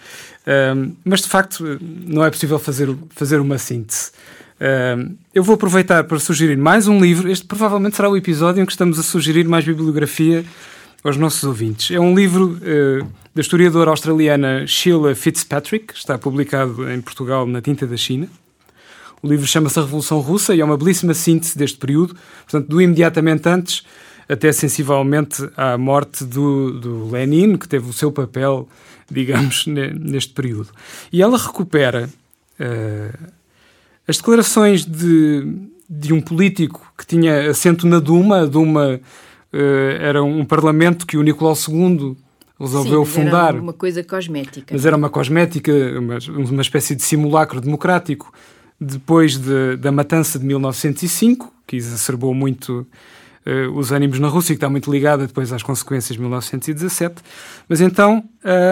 mas de facto não é possível fazer, fazer uma síntese. eu vou aproveitar para sugerir mais um livro. Este provavelmente será o episódio em que estamos a sugerir mais bibliografia aos nossos ouvintes. É um livro da historiadora australiana Sheila Fitzpatrick, está publicado em Portugal na tinta da China. O livro chama-se A Revolução Russa e é uma belíssima síntese deste período, portanto, do imediatamente antes até sensivelmente à morte do, do Lenin, que teve o seu papel, digamos, neste período. E ela recupera uh, as declarações de, de um político que tinha assento na Duma, a Duma uh, era um parlamento que o Nicolau II resolveu Sim, fundar. Era uma coisa cosmética. Mas era uma cosmética, uma, uma espécie de simulacro democrático. Depois de, da matança de 1905, que exacerbou muito uh, os ânimos na Rússia, que está muito ligada depois às consequências de 1917. Mas então,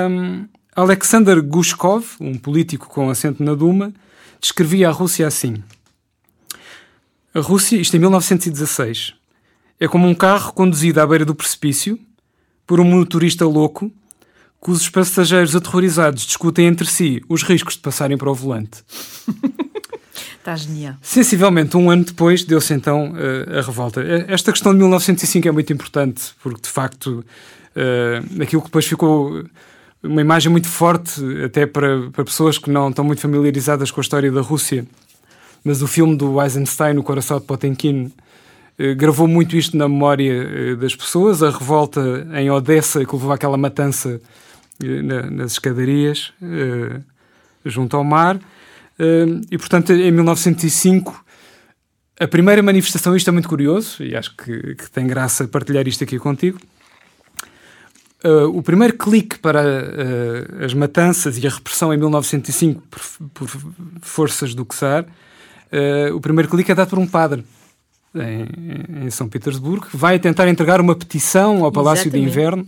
um, Alexander Gushkov, um político com assento na Duma, descrevia a Rússia assim. A Rússia, isto em 1916, é como um carro conduzido à beira do precipício por um motorista louco, cujos passageiros aterrorizados discutem entre si os riscos de passarem para o volante. Está genial. Sensivelmente um ano depois deu-se então uh, a revolta. Esta questão de 1905 é muito importante, porque de facto uh, aquilo que depois ficou uma imagem muito forte, até para, para pessoas que não estão muito familiarizadas com a história da Rússia. Mas o filme do Eisenstein, O Coração de Potemkin, eh, gravou muito isto na memória eh, das pessoas. A revolta em Odessa, que levou àquela matança eh, nas escadarias, junto ao mar. E, portanto, em 1905, a primeira manifestação, isto é muito curioso, e acho que, que tem graça partilhar isto aqui contigo. Uh, o primeiro clique para uh, as matanças e a repressão em 1905 por, por forças do Czar, uh, o primeiro clique é dado por um padre em, em, São Petersburgo, vai tentar entregar uma petição ao Palácio Exatamente. de Inverno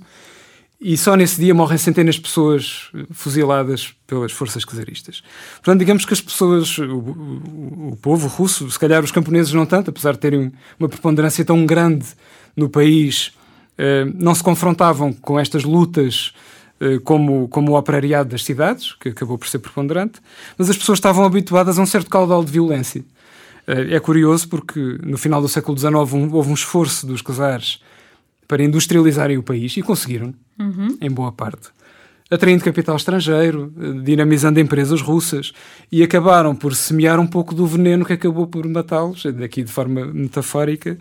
e só nesse dia morrem centenas de pessoas fuziladas pelas forças czaristas. Portanto, digamos que as pessoas, o, o, o, povo russo, se calhar os camponeses não tanto, apesar de terem uma preponderância tão grande no país, eh, não se confrontavam com estas lutas eh, como, como o operariado das cidades, que acabou por ser preponderante, mas as pessoas estavam habituadas a um certo caudal de violência. Eh, é curioso porque no final do século XIX houve um esforço dos casares para industrializarem o país e conseguiram, uhum. em boa parte. Atraindo capital estrangeiro, dinamizando empresas russas e acabaram por semear um pouco do veneno que acabou por matá-los, daqui de forma metafórica,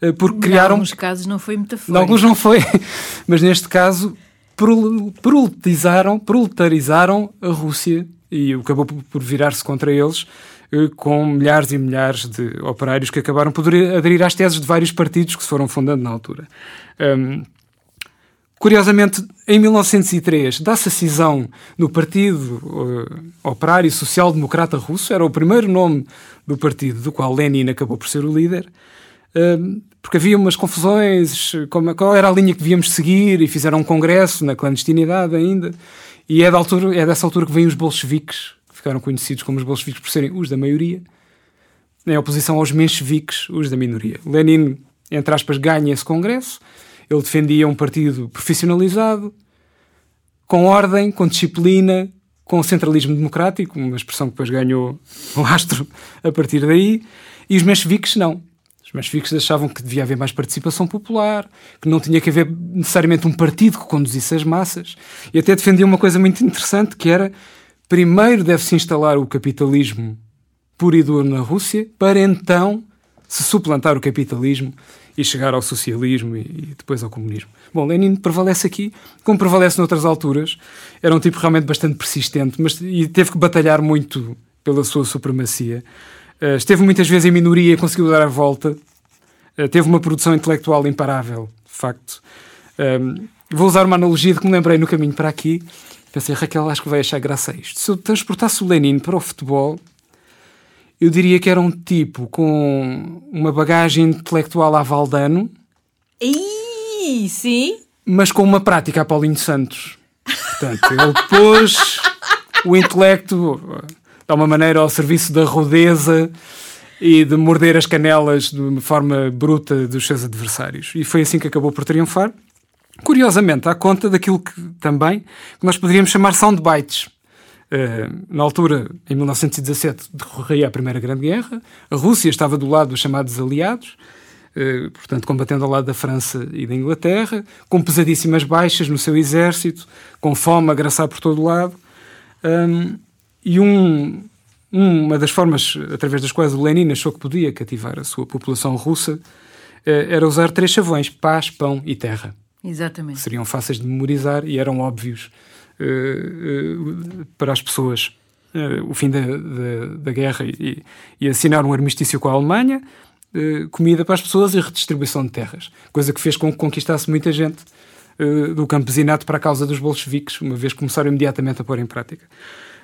eh, porque criaram. Em alguns casos não foi metafórico. Em alguns não foi, mas neste caso proletarizaram, proletarizaram a Rússia e acabou por virar-se contra eles, com milhares e milhares de operários que acabaram por aderir às teses de vários partidos que se foram fundando na altura. Um, Curiosamente, em 1903, dá-se a cisão no Partido uh, Operário Social Democrata Russo, era o primeiro nome do partido do qual Lenin acabou por ser o líder, porque havia umas confusões, como, qual era a linha que devíamos seguir, e fizeram um congresso na clandestinidade ainda, e é, da altura, é dessa altura que vêm os bolcheviques, ficaram conhecidos como os bolcheviques por serem os da maioria, em oposição aos mencheviques, os da minoria. Lenin, entre aspas, ganha esse congresso, ele defendia um partido profissionalizado, com ordem, com disciplina, com centralismo democrático, uma expressão que depois ganhou o astro a partir daí, e os mencheviques não. Os mencheviques achavam que devia haver mais participação popular, que não tinha que haver necessariamente um partido que conduzisse as massas, e até defendiam uma coisa muito interessante, que era primeiro deve-se instalar o capitalismo puro e duro na Rússia, para então se suplantar o capitalismo e chegar ao socialismo e, e, depois ao comunismo. Bom, Lenin prevalece aqui, como prevalece noutras alturas. Era um tipo realmente bastante persistente, mas e teve que batalhar muito pela sua supremacia. Uh, esteve muitas vezes em minoria e conseguiu dar a volta. Uh, teve uma produção intelectual imparável, de facto. Uh, vou usar uma analogia de que me lembrei no caminho para aqui. Pensei, Raquel, acho que vai achar graça a isto. Se eu transportasse o Lenin para o futebol, eu diria que era um tipo com uma bagagem intelectual a Valdano. Ih, sim. Mas com uma prática a Paulinho Santos. Portanto, ele pôs o intelecto de uma maneira ao serviço da rudeza e de morder as canelas de uma forma bruta dos seus adversários. E foi assim que acabou por triunfar. Curiosamente, à conta daquilo que também que nós poderíamos chamar soundbites. Eh, na altura, em 1917, decorria a Primeira Grande Guerra. A Rússia estava do lado dos chamados aliados, eh, portanto, combatendo ao lado da França e da Inglaterra, com pesadíssimas baixas no seu exército, com fome a graçar por todo o lado. e um, uma das formas através das quais o Lenin achou que podia cativar a sua população russa eh, era usar três chavões: paz, pão e terra. Exatamente. Seriam fáceis de memorizar e eram óbvios eh, eh, para as pessoas eh, o fim da, da, da guerra e, e, assinar um armistício com a Alemanha, comida para as pessoas e redistribuição de terras, coisa que fez com que conquistasse muita gente do campesinato para a causa dos bolcheviques, uma vez começaram imediatamente a pôr em prática.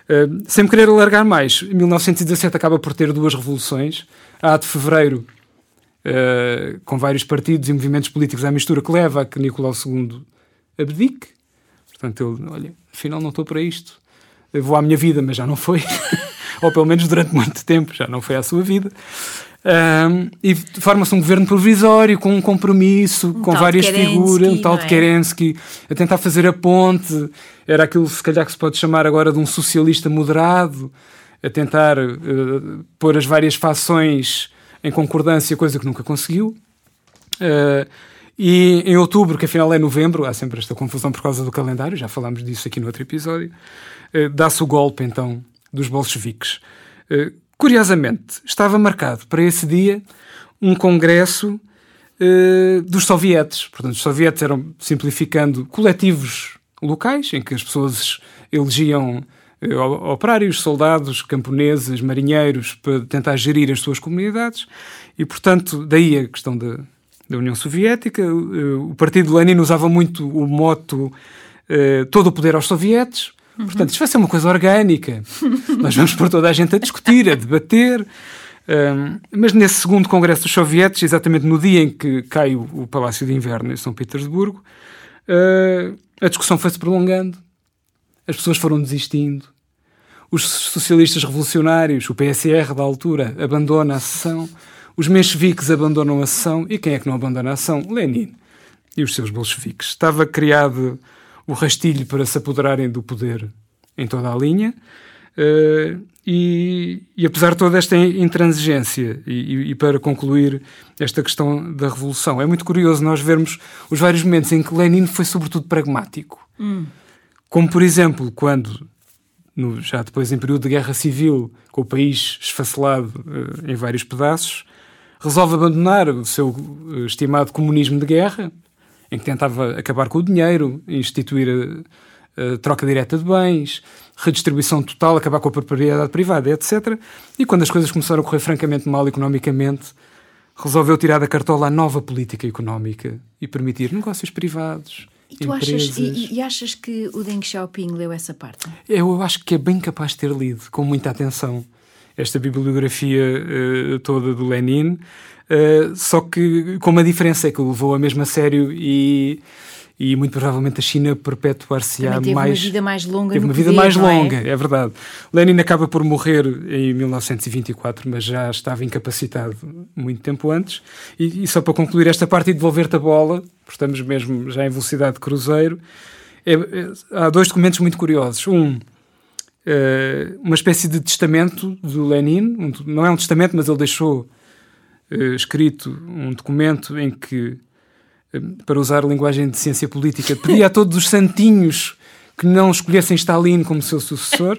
Uh, sem querer alargar mais, 1917 acaba por ter duas revoluções. A de fevereiro, uh, com vários partidos e movimentos políticos à mistura, que leva a que Nicolau II abdique. Portanto, ele, olha, afinal não estou para isto. Eu vou à minha vida, mas já não foi. Ou pelo menos durante muito tempo, já não foi à sua vida. Um, e forma-se um governo provisório com um compromisso, um com várias figuras, um tal de é? Kerensky, a tentar fazer a ponte. Era aquilo, se calhar, que se pode chamar agora de um socialista moderado, a tentar uh, pôr as várias fações em concordância, coisa que nunca conseguiu. Uh, e em outubro, que afinal é novembro, há sempre esta confusão por causa do calendário, já falámos disso aqui no outro episódio, eh, dá-se o golpe então dos bolcheviques. Eh, curiosamente, estava marcado para esse dia um congresso dos sovietes. Portanto, os sovietes eram, simplificando, coletivos locais em que as pessoas elegiam operários, soldados, camponeses, marinheiros para tentar gerir as suas comunidades e, portanto, daí a questão da, da União Soviética. O partido Lenin usava muito o moto uh, todo o poder aos sovietes. Uhum. Portanto, isto vai ser uma coisa orgânica. Nós vamos pôr toda a gente a discutir, a debater. Um, mas nesse segundo Congresso dos Sovietes, exatamente no dia em que cai o, o Palácio de Inverno em São Petersburgo, uh, a discussão foi-se prolongando, as pessoas foram desistindo, os socialistas revolucionários, o PSR da altura, abandona a sessão, os mencheviques abandonam a sessão e quem é que não abandona a ação? Lenin e os seus bolcheviques. Estava criado o rastilho para se apoderarem do poder em toda a linha. Uh, e, e, apesar de toda esta intransigência, e, e, para concluir esta questão da revolução, é muito curioso nós vermos os vários momentos em que Lenin foi sobretudo pragmático. Hum. Como, por exemplo, quando, no, já depois em período de guerra civil, com o país esfacelado uh, em vários pedaços, resolve abandonar o seu eh, estimado comunismo de guerra, em que tentava acabar com o dinheiro, instituir uh, troca direta de bens, redistribuição total, acabar com a propriedade privada, etc. E quando as coisas começaram a correr francamente mal economicamente, resolveu tirar da cartola a nova política económica e permitir negócios privados. E tu achas, e, e, achas que o Deng Xiaoping leu essa parte? Eu acho que é bem capaz de ter lido com muita atenção esta bibliografia uh, toda do Lenin, uh, só que com uma diferença é que o levou a mesmo a sério e e muito provavelmente a China perpetuar-se-á mais. Teve uma vida mais longa. Teve uma poder, vida mais é? longa, é? é? verdade. Lenin acaba por morrer em 1924, mas já estava incapacitado muito tempo antes. E, e só para concluir esta parte e devolver-te a bola, estamos mesmo já em velocidade de cruzeiro, é, é, há dois documentos muito curiosos. Um, é, uma espécie de testamento do Lenin, um, não é um testamento, mas ele deixou é, escrito um documento em que para usar a linguagem de ciência política, pedia a todos os santinhos que não escolhessem Stalin como seu sucessor.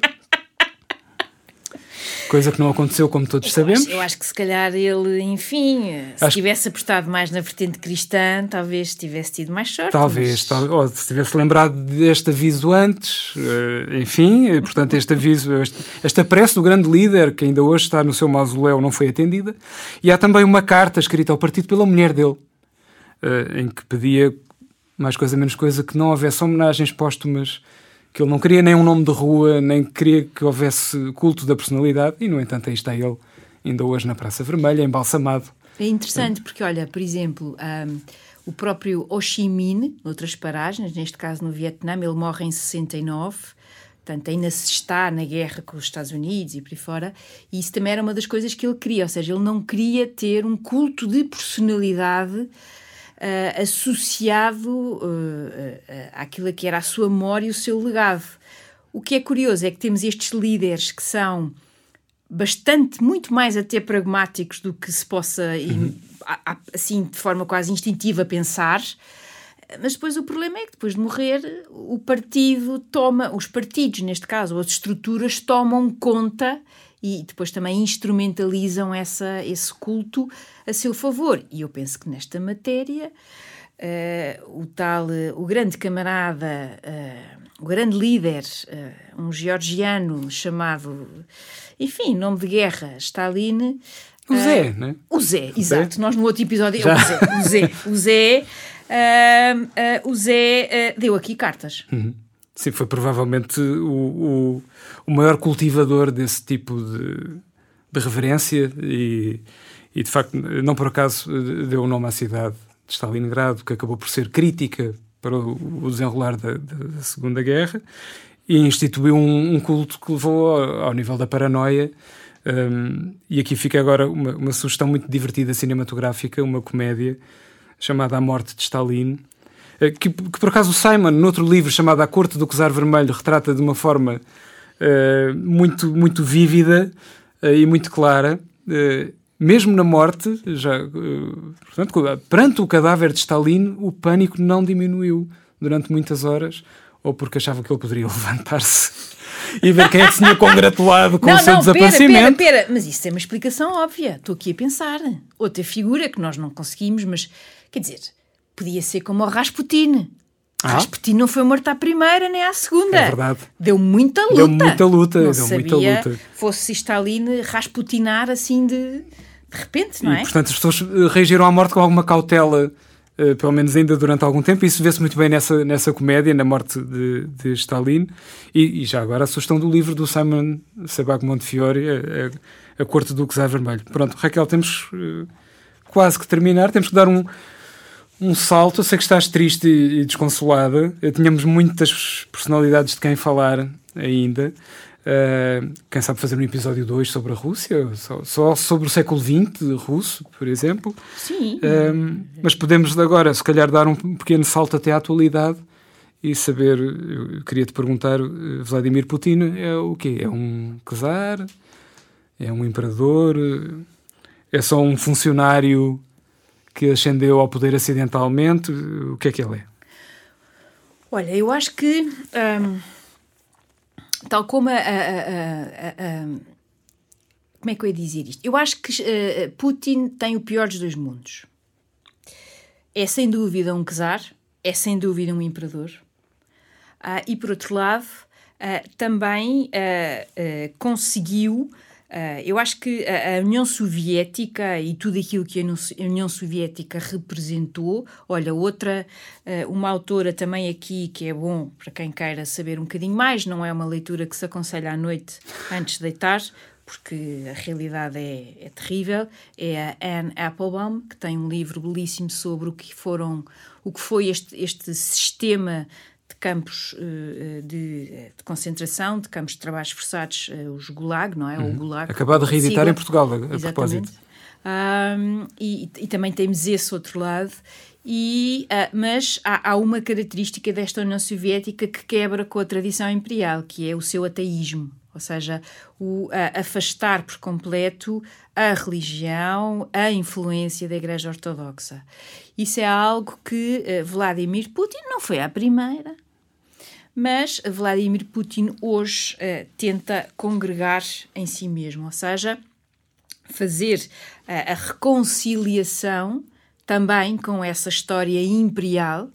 Coisa que não aconteceu, como todos eu sabemos. Acho, eu acho que se calhar ele, enfim, se acho... tivesse apostado mais na vertente cristã, talvez tivesse tido mais sorte. Talvez, mas... tal, ou se tivesse lembrado deste aviso antes, eh, enfim, eh, portanto, este aviso, esta prece do grande líder, que ainda hoje está no seu mausoléu, não foi atendida. E há também uma carta escrita ao partido pela mulher dele, uh, em que pedia mais coisa menos coisa que não houvesse homenagens póstumas, que ele não queria nem um nome de rua, nem queria que houvesse culto da personalidade, e no entanto aí está ele, ainda hoje na Praça Vermelha, embalsamado. É interessante porque, olha, por exemplo, um, o próprio Ho Chi Minh, noutras paragens, neste caso no Vietnã, ele morre em 69, portanto ainda se está na guerra com os Estados Unidos e por aí fora, e isso também era uma das coisas que ele queria, ou seja, ele não queria ter um culto de personalidade uh, associado uh, àquilo que era a sua memória e o seu legado. O que é curioso é que temos estes líderes que são bastante, muito mais até pragmáticos do que se possa, uhum. assim, de forma quase instintiva, pensar. Mas depois o problema é que depois de morrer, o partido toma, os partidos, neste caso, as estruturas tomam conta e depois também instrumentalizam essa, esse culto a seu favor. E eu penso que nesta matéria, uh, o tal, uh, o grande camarada, uh, o grande líder, um georgiano chamado, enfim, nome de guerra, Stalin. O Zé, não é? O Zé, o exato. Zé? Nós no outro episódio. Já. O Zé, o Zé, o Zé deu aqui cartas. Uhum. Sim, foi provavelmente o, o, o, maior cultivador desse tipo de, de reverência e, e, de facto, não por acaso deu o nome à cidade de Stalingrado, que acabou por ser crítica para o, desenrolar da, da, Segunda Guerra e instituiu um, um culto que levou ao, ao nível da paranoia. Um, e aqui fica agora uma, uma sugestão muito divertida cinematográfica, uma comédia chamada A Morte de Stalin, que, que, por acaso o Simon, noutro livro chamado A Corte do Cesar Vermelho, retrata de uma forma uh, muito, muito vívida uh, e muito clara. Uh, mesmo na morte, já, portanto, perante o cadáver de Stalin, o pânico não diminuiu durante muitas horas, ou porque achava que ele poderia levantar-se e ver quem é que se tinha congratulado com não, o seu não, desaparecimento. Pera, pera, pera, mas isso é uma explicação óbvia. Estou aqui a pensar. Outra figura que nós não conseguimos, mas quer dizer, Podia ser como o Rasputin. Ah? Rasputin não foi morto à primeira nem à segunda. É verdade. Deu muita luta. Deu muita luta. Não deu muita luta. fosse Stalin rasputinar assim de, de repente, não e, é? Portanto, as pessoas eh, reagiram à morte com alguma cautela, uh, pelo menos ainda durante algum tempo. Isso vê-se muito bem nessa, nessa comédia, na morte de, de Stalin. E, e, já agora a sugestão do livro do Simon Sebag Montefiore, a, a, a Corte do Czar Vermelho. Pronto, Raquel, temos uh, quase que terminar. Temos que dar um um salto. Eu sei que estás triste e, desconsolada. Tínhamos muitas personalidades de quem falar ainda. Uh, quem sabe fazer um episódio 2 sobre a Rússia, só, só, sobre o século XX russo, por exemplo. Sim. Uh, mas podemos agora, se calhar, dar um pequeno salto até à atualidade e saber. Eu queria te perguntar: Vladimir Putin é o quê? É um czar? É um imperador? É só um funcionário que ascendeu ao poder acidentalmente? O que é que ele é? Olha, eu acho que, hum, tal como a, a, a, Como é que eu ia dizer isto? Eu acho que uh, Putin tem o pior dos dois mundos. É sem dúvida um czar, é sem dúvida um imperador. e, por outro lado, também conseguiu Uh, eu acho que a, a, União Soviética e tudo aquilo que a União Soviética representou, olha, outra, uh, uma autora também aqui que é bom para quem queira saber um bocadinho mais, não é uma leitura que se aconselha à noite antes de deitar, porque a realidade é, é terrível, é a Anne Applebaum, que tem um livro belíssimo sobre o que foram, o que foi este, este sistema de campos uh, de, de, concentração, de campos de trabalhos forçados, uh, os Gulag, não é? Uhum. O Gulag. Acabado de reeditar em Portugal, a, propósito. Um, e, e, também temos esse outro lado. E, uh, mas há, há, uma característica desta União Soviética que quebra com a tradição imperial, que é o seu ateísmo, ou seja, o afastar por completo a religião, a influência da Igreja Ortodoxa. Isso é algo que uh, Vladimir Putin não foi a primeira, mas Vladimir Putin hoje uh, tenta congregar em si mesmo, ou seja, fazer uh, a reconciliação também com essa história imperial.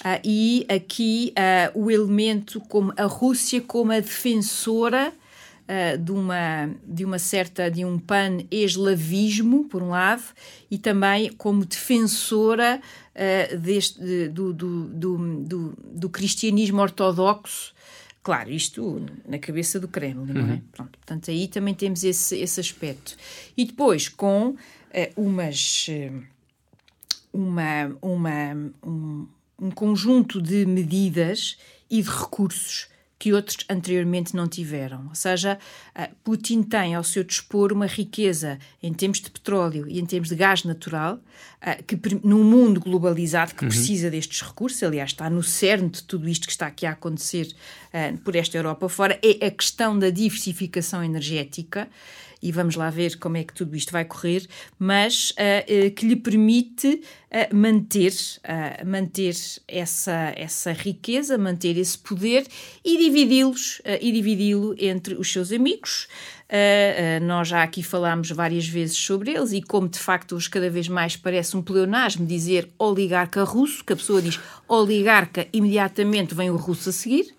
Uh, e aqui o elemento como a Rússia como a defensora uh, de, uma, de uma certa, de um pan-eslavismo, por um lado, e também como defensora uh, deste, de, do, do, do, do, cristianismo ortodoxo, Claro, isto na cabeça do Kremlin, não é? Uhum. Pronto, portanto, aí também temos esse, esse aspecto. E depois, com uh, umas. Uma, uma, um, um conjunto de medidas e de recursos que outros anteriormente não tiveram. Ou seja, Putin tem ao seu dispor uma riqueza em termos de petróleo e em termos de gás natural, que num mundo globalizado que uhum. precisa destes recursos, aliás, está no cerne de tudo isto que está aqui a acontecer por esta Europa fora, é a questão da diversificação energética e vamos lá ver como é que tudo isto vai correr, mas uh, uh, que lhe permite uh, manter, manter essa, essa riqueza, manter esse poder e dividi-los e dividi-lo entre os seus amigos. Uh, uh, nós já aqui falámos várias vezes sobre eles e como de facto hoje cada vez mais parece um pleonasmo dizer oligarca russo, que a pessoa diz oligarca, imediatamente vem o russo a seguir.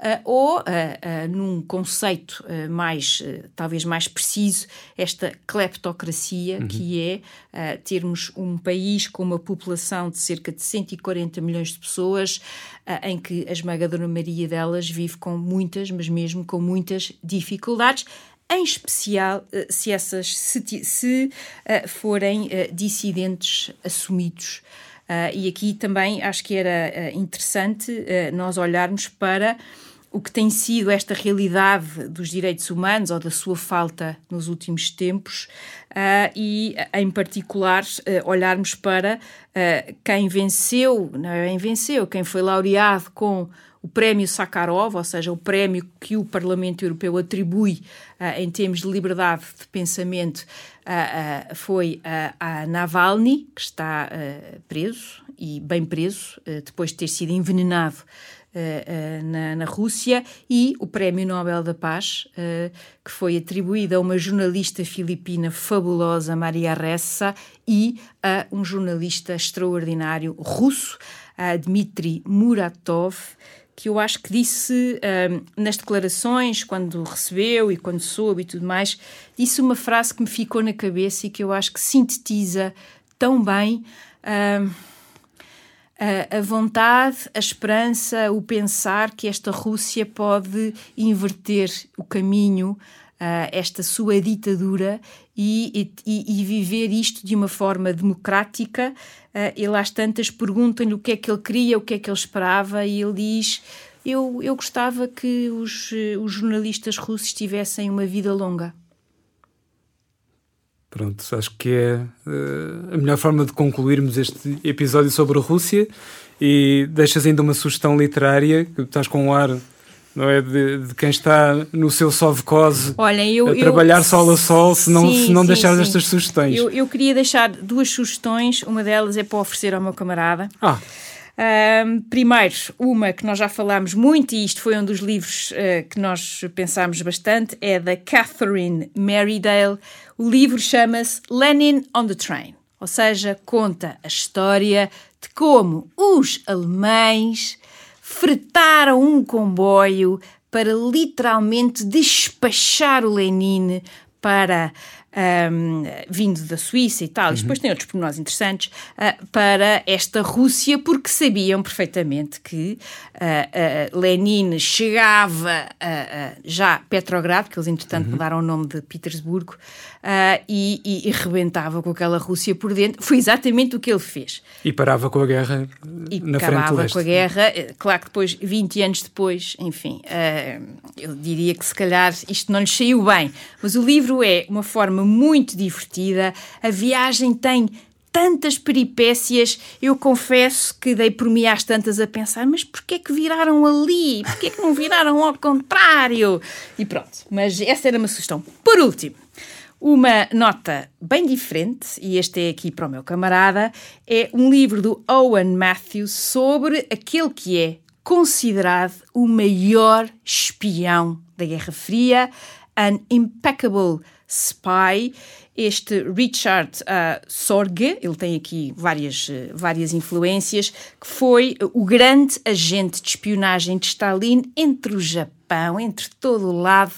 Uh, ou, uh, uh, num conceito mais, talvez mais preciso, esta cleptocracia, uhum. que é termos um país com uma população de cerca de 140 milhões de pessoas, em que a esmagadora maioria delas vive com muitas, mas mesmo com muitas dificuldades, em especial se essas se, se forem dissidentes assumidos. e aqui também acho que era interessante nós olharmos para o que tem sido esta realidade dos direitos humanos ou da sua falta nos últimos tempos uh, e, em particular, uh, olharmos para uh, quem venceu, não é quem venceu, quem foi laureado com o prémio Sakharov, ou seja, o prémio que o Parlamento Europeu atribui em termos de liberdade de pensamento, foi a Navalny, que está preso e bem preso, depois de ter sido envenenado uh, na, na, Rússia, e o Prémio Nobel da Paz, uh, que foi atribuído a uma jornalista filipina fabulosa, Maria Ressa, e a um jornalista extraordinário russo, Dmitry Muratov, que eu acho que disse nas declarações, quando recebeu e quando soube e tudo mais, disse uma frase que me ficou na cabeça e que eu acho que sintetiza tão bem a, vontade, a esperança, o pensar que esta Rússia pode inverter o caminho esta sua ditadura e, e, e, viver isto de uma forma democrática. Ele às tantas perguntam-lhe o que é que ele queria, o que é que ele esperava, e ele diz: Eu, eu gostava que os, os jornalistas russos tivessem uma vida longa. Pronto, acho que é uh, a melhor forma de concluirmos este episódio sobre a Rússia e deixas ainda uma sugestão literária que estás com um ar não é de, de, quem está no seu sovcose eu, a trabalhar eu, sol a sol se não, sim, se não sim, deixares sim. estas sugestões. Eu, eu, queria deixar duas sugestões, uma delas é para oferecer ao meu camarada. Ah. Um, primeiro, uma que nós já falámos muito, e isto foi um dos livros uh, que nós pensámos bastante, é da Catherine Merridale. O livro chama-se Lenin on the Train, ou seja, conta a história de como os alemães fretaram um comboio para literalmente despachar o Lenin para um, vindo da Suíça e tal, uhum. e depois tem outros pormenores interessantes, uh, para esta Rússia, porque sabiam perfeitamente que uh, uh, Lenin chegava a já Petrogrado, que eles entretanto uhum. mudaram o nome de Petersburgo, e, e, e rebentava com aquela Rússia por dentro. Foi exatamente o que ele fez. E parava com a guerra e na frente acabava com a guerra. Eh, claro que depois, 20 anos depois, enfim, eu diria que se calhar isto não lhe saiu bem, mas o livro é uma forma forma muito divertida. A viagem tem tantas peripécias, eu confesso que dei por mim às tantas a pensar, mas porquê é que viraram ali? Porquê é que não viraram ao contrário? E pronto, mas essa era uma sugestão. Por último, uma nota bem diferente, e este é aqui para o meu camarada, é um livro do Owen Matthews sobre aquele que é considerado o maior espião da Guerra Fria, An Impeccable Spy, este Richard uh, Sorge, ele tem aqui várias, uh, várias influências, que foi o grande agente de espionagem de Stalin entre o Japão, entre todo o lado.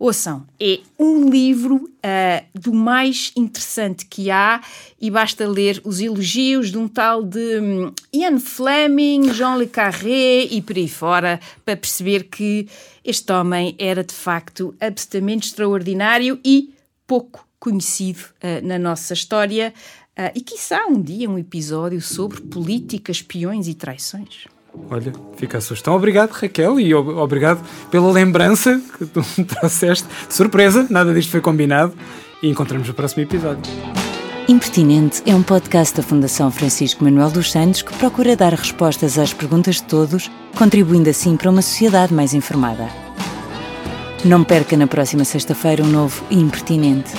Ouçam, é um livro uh, do mais interessante que há e basta ler os elogios de um tal de um, Ian Fleming, Jean Le Carré e por aí fora para perceber que este homem era de facto absolutamente extraordinário e pouco conhecido uh, na nossa história uh, e quiçá um dia um episódio sobre política, espiões e traições. Olha, fica a sugestão. Obrigado, Raquel, e obrigado pela lembrança que tu me trouxeste. Surpresa, nada disto foi combinado. E encontramos no próximo episódio. Impertinente é um podcast da Fundação Francisco Manuel dos Santos que procura dar respostas às perguntas de todos, contribuindo assim para uma sociedade mais informada. Não perca na próxima sexta-feira um novo Impertinente.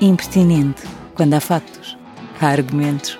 Impertinente, quando há factos, há argumentos.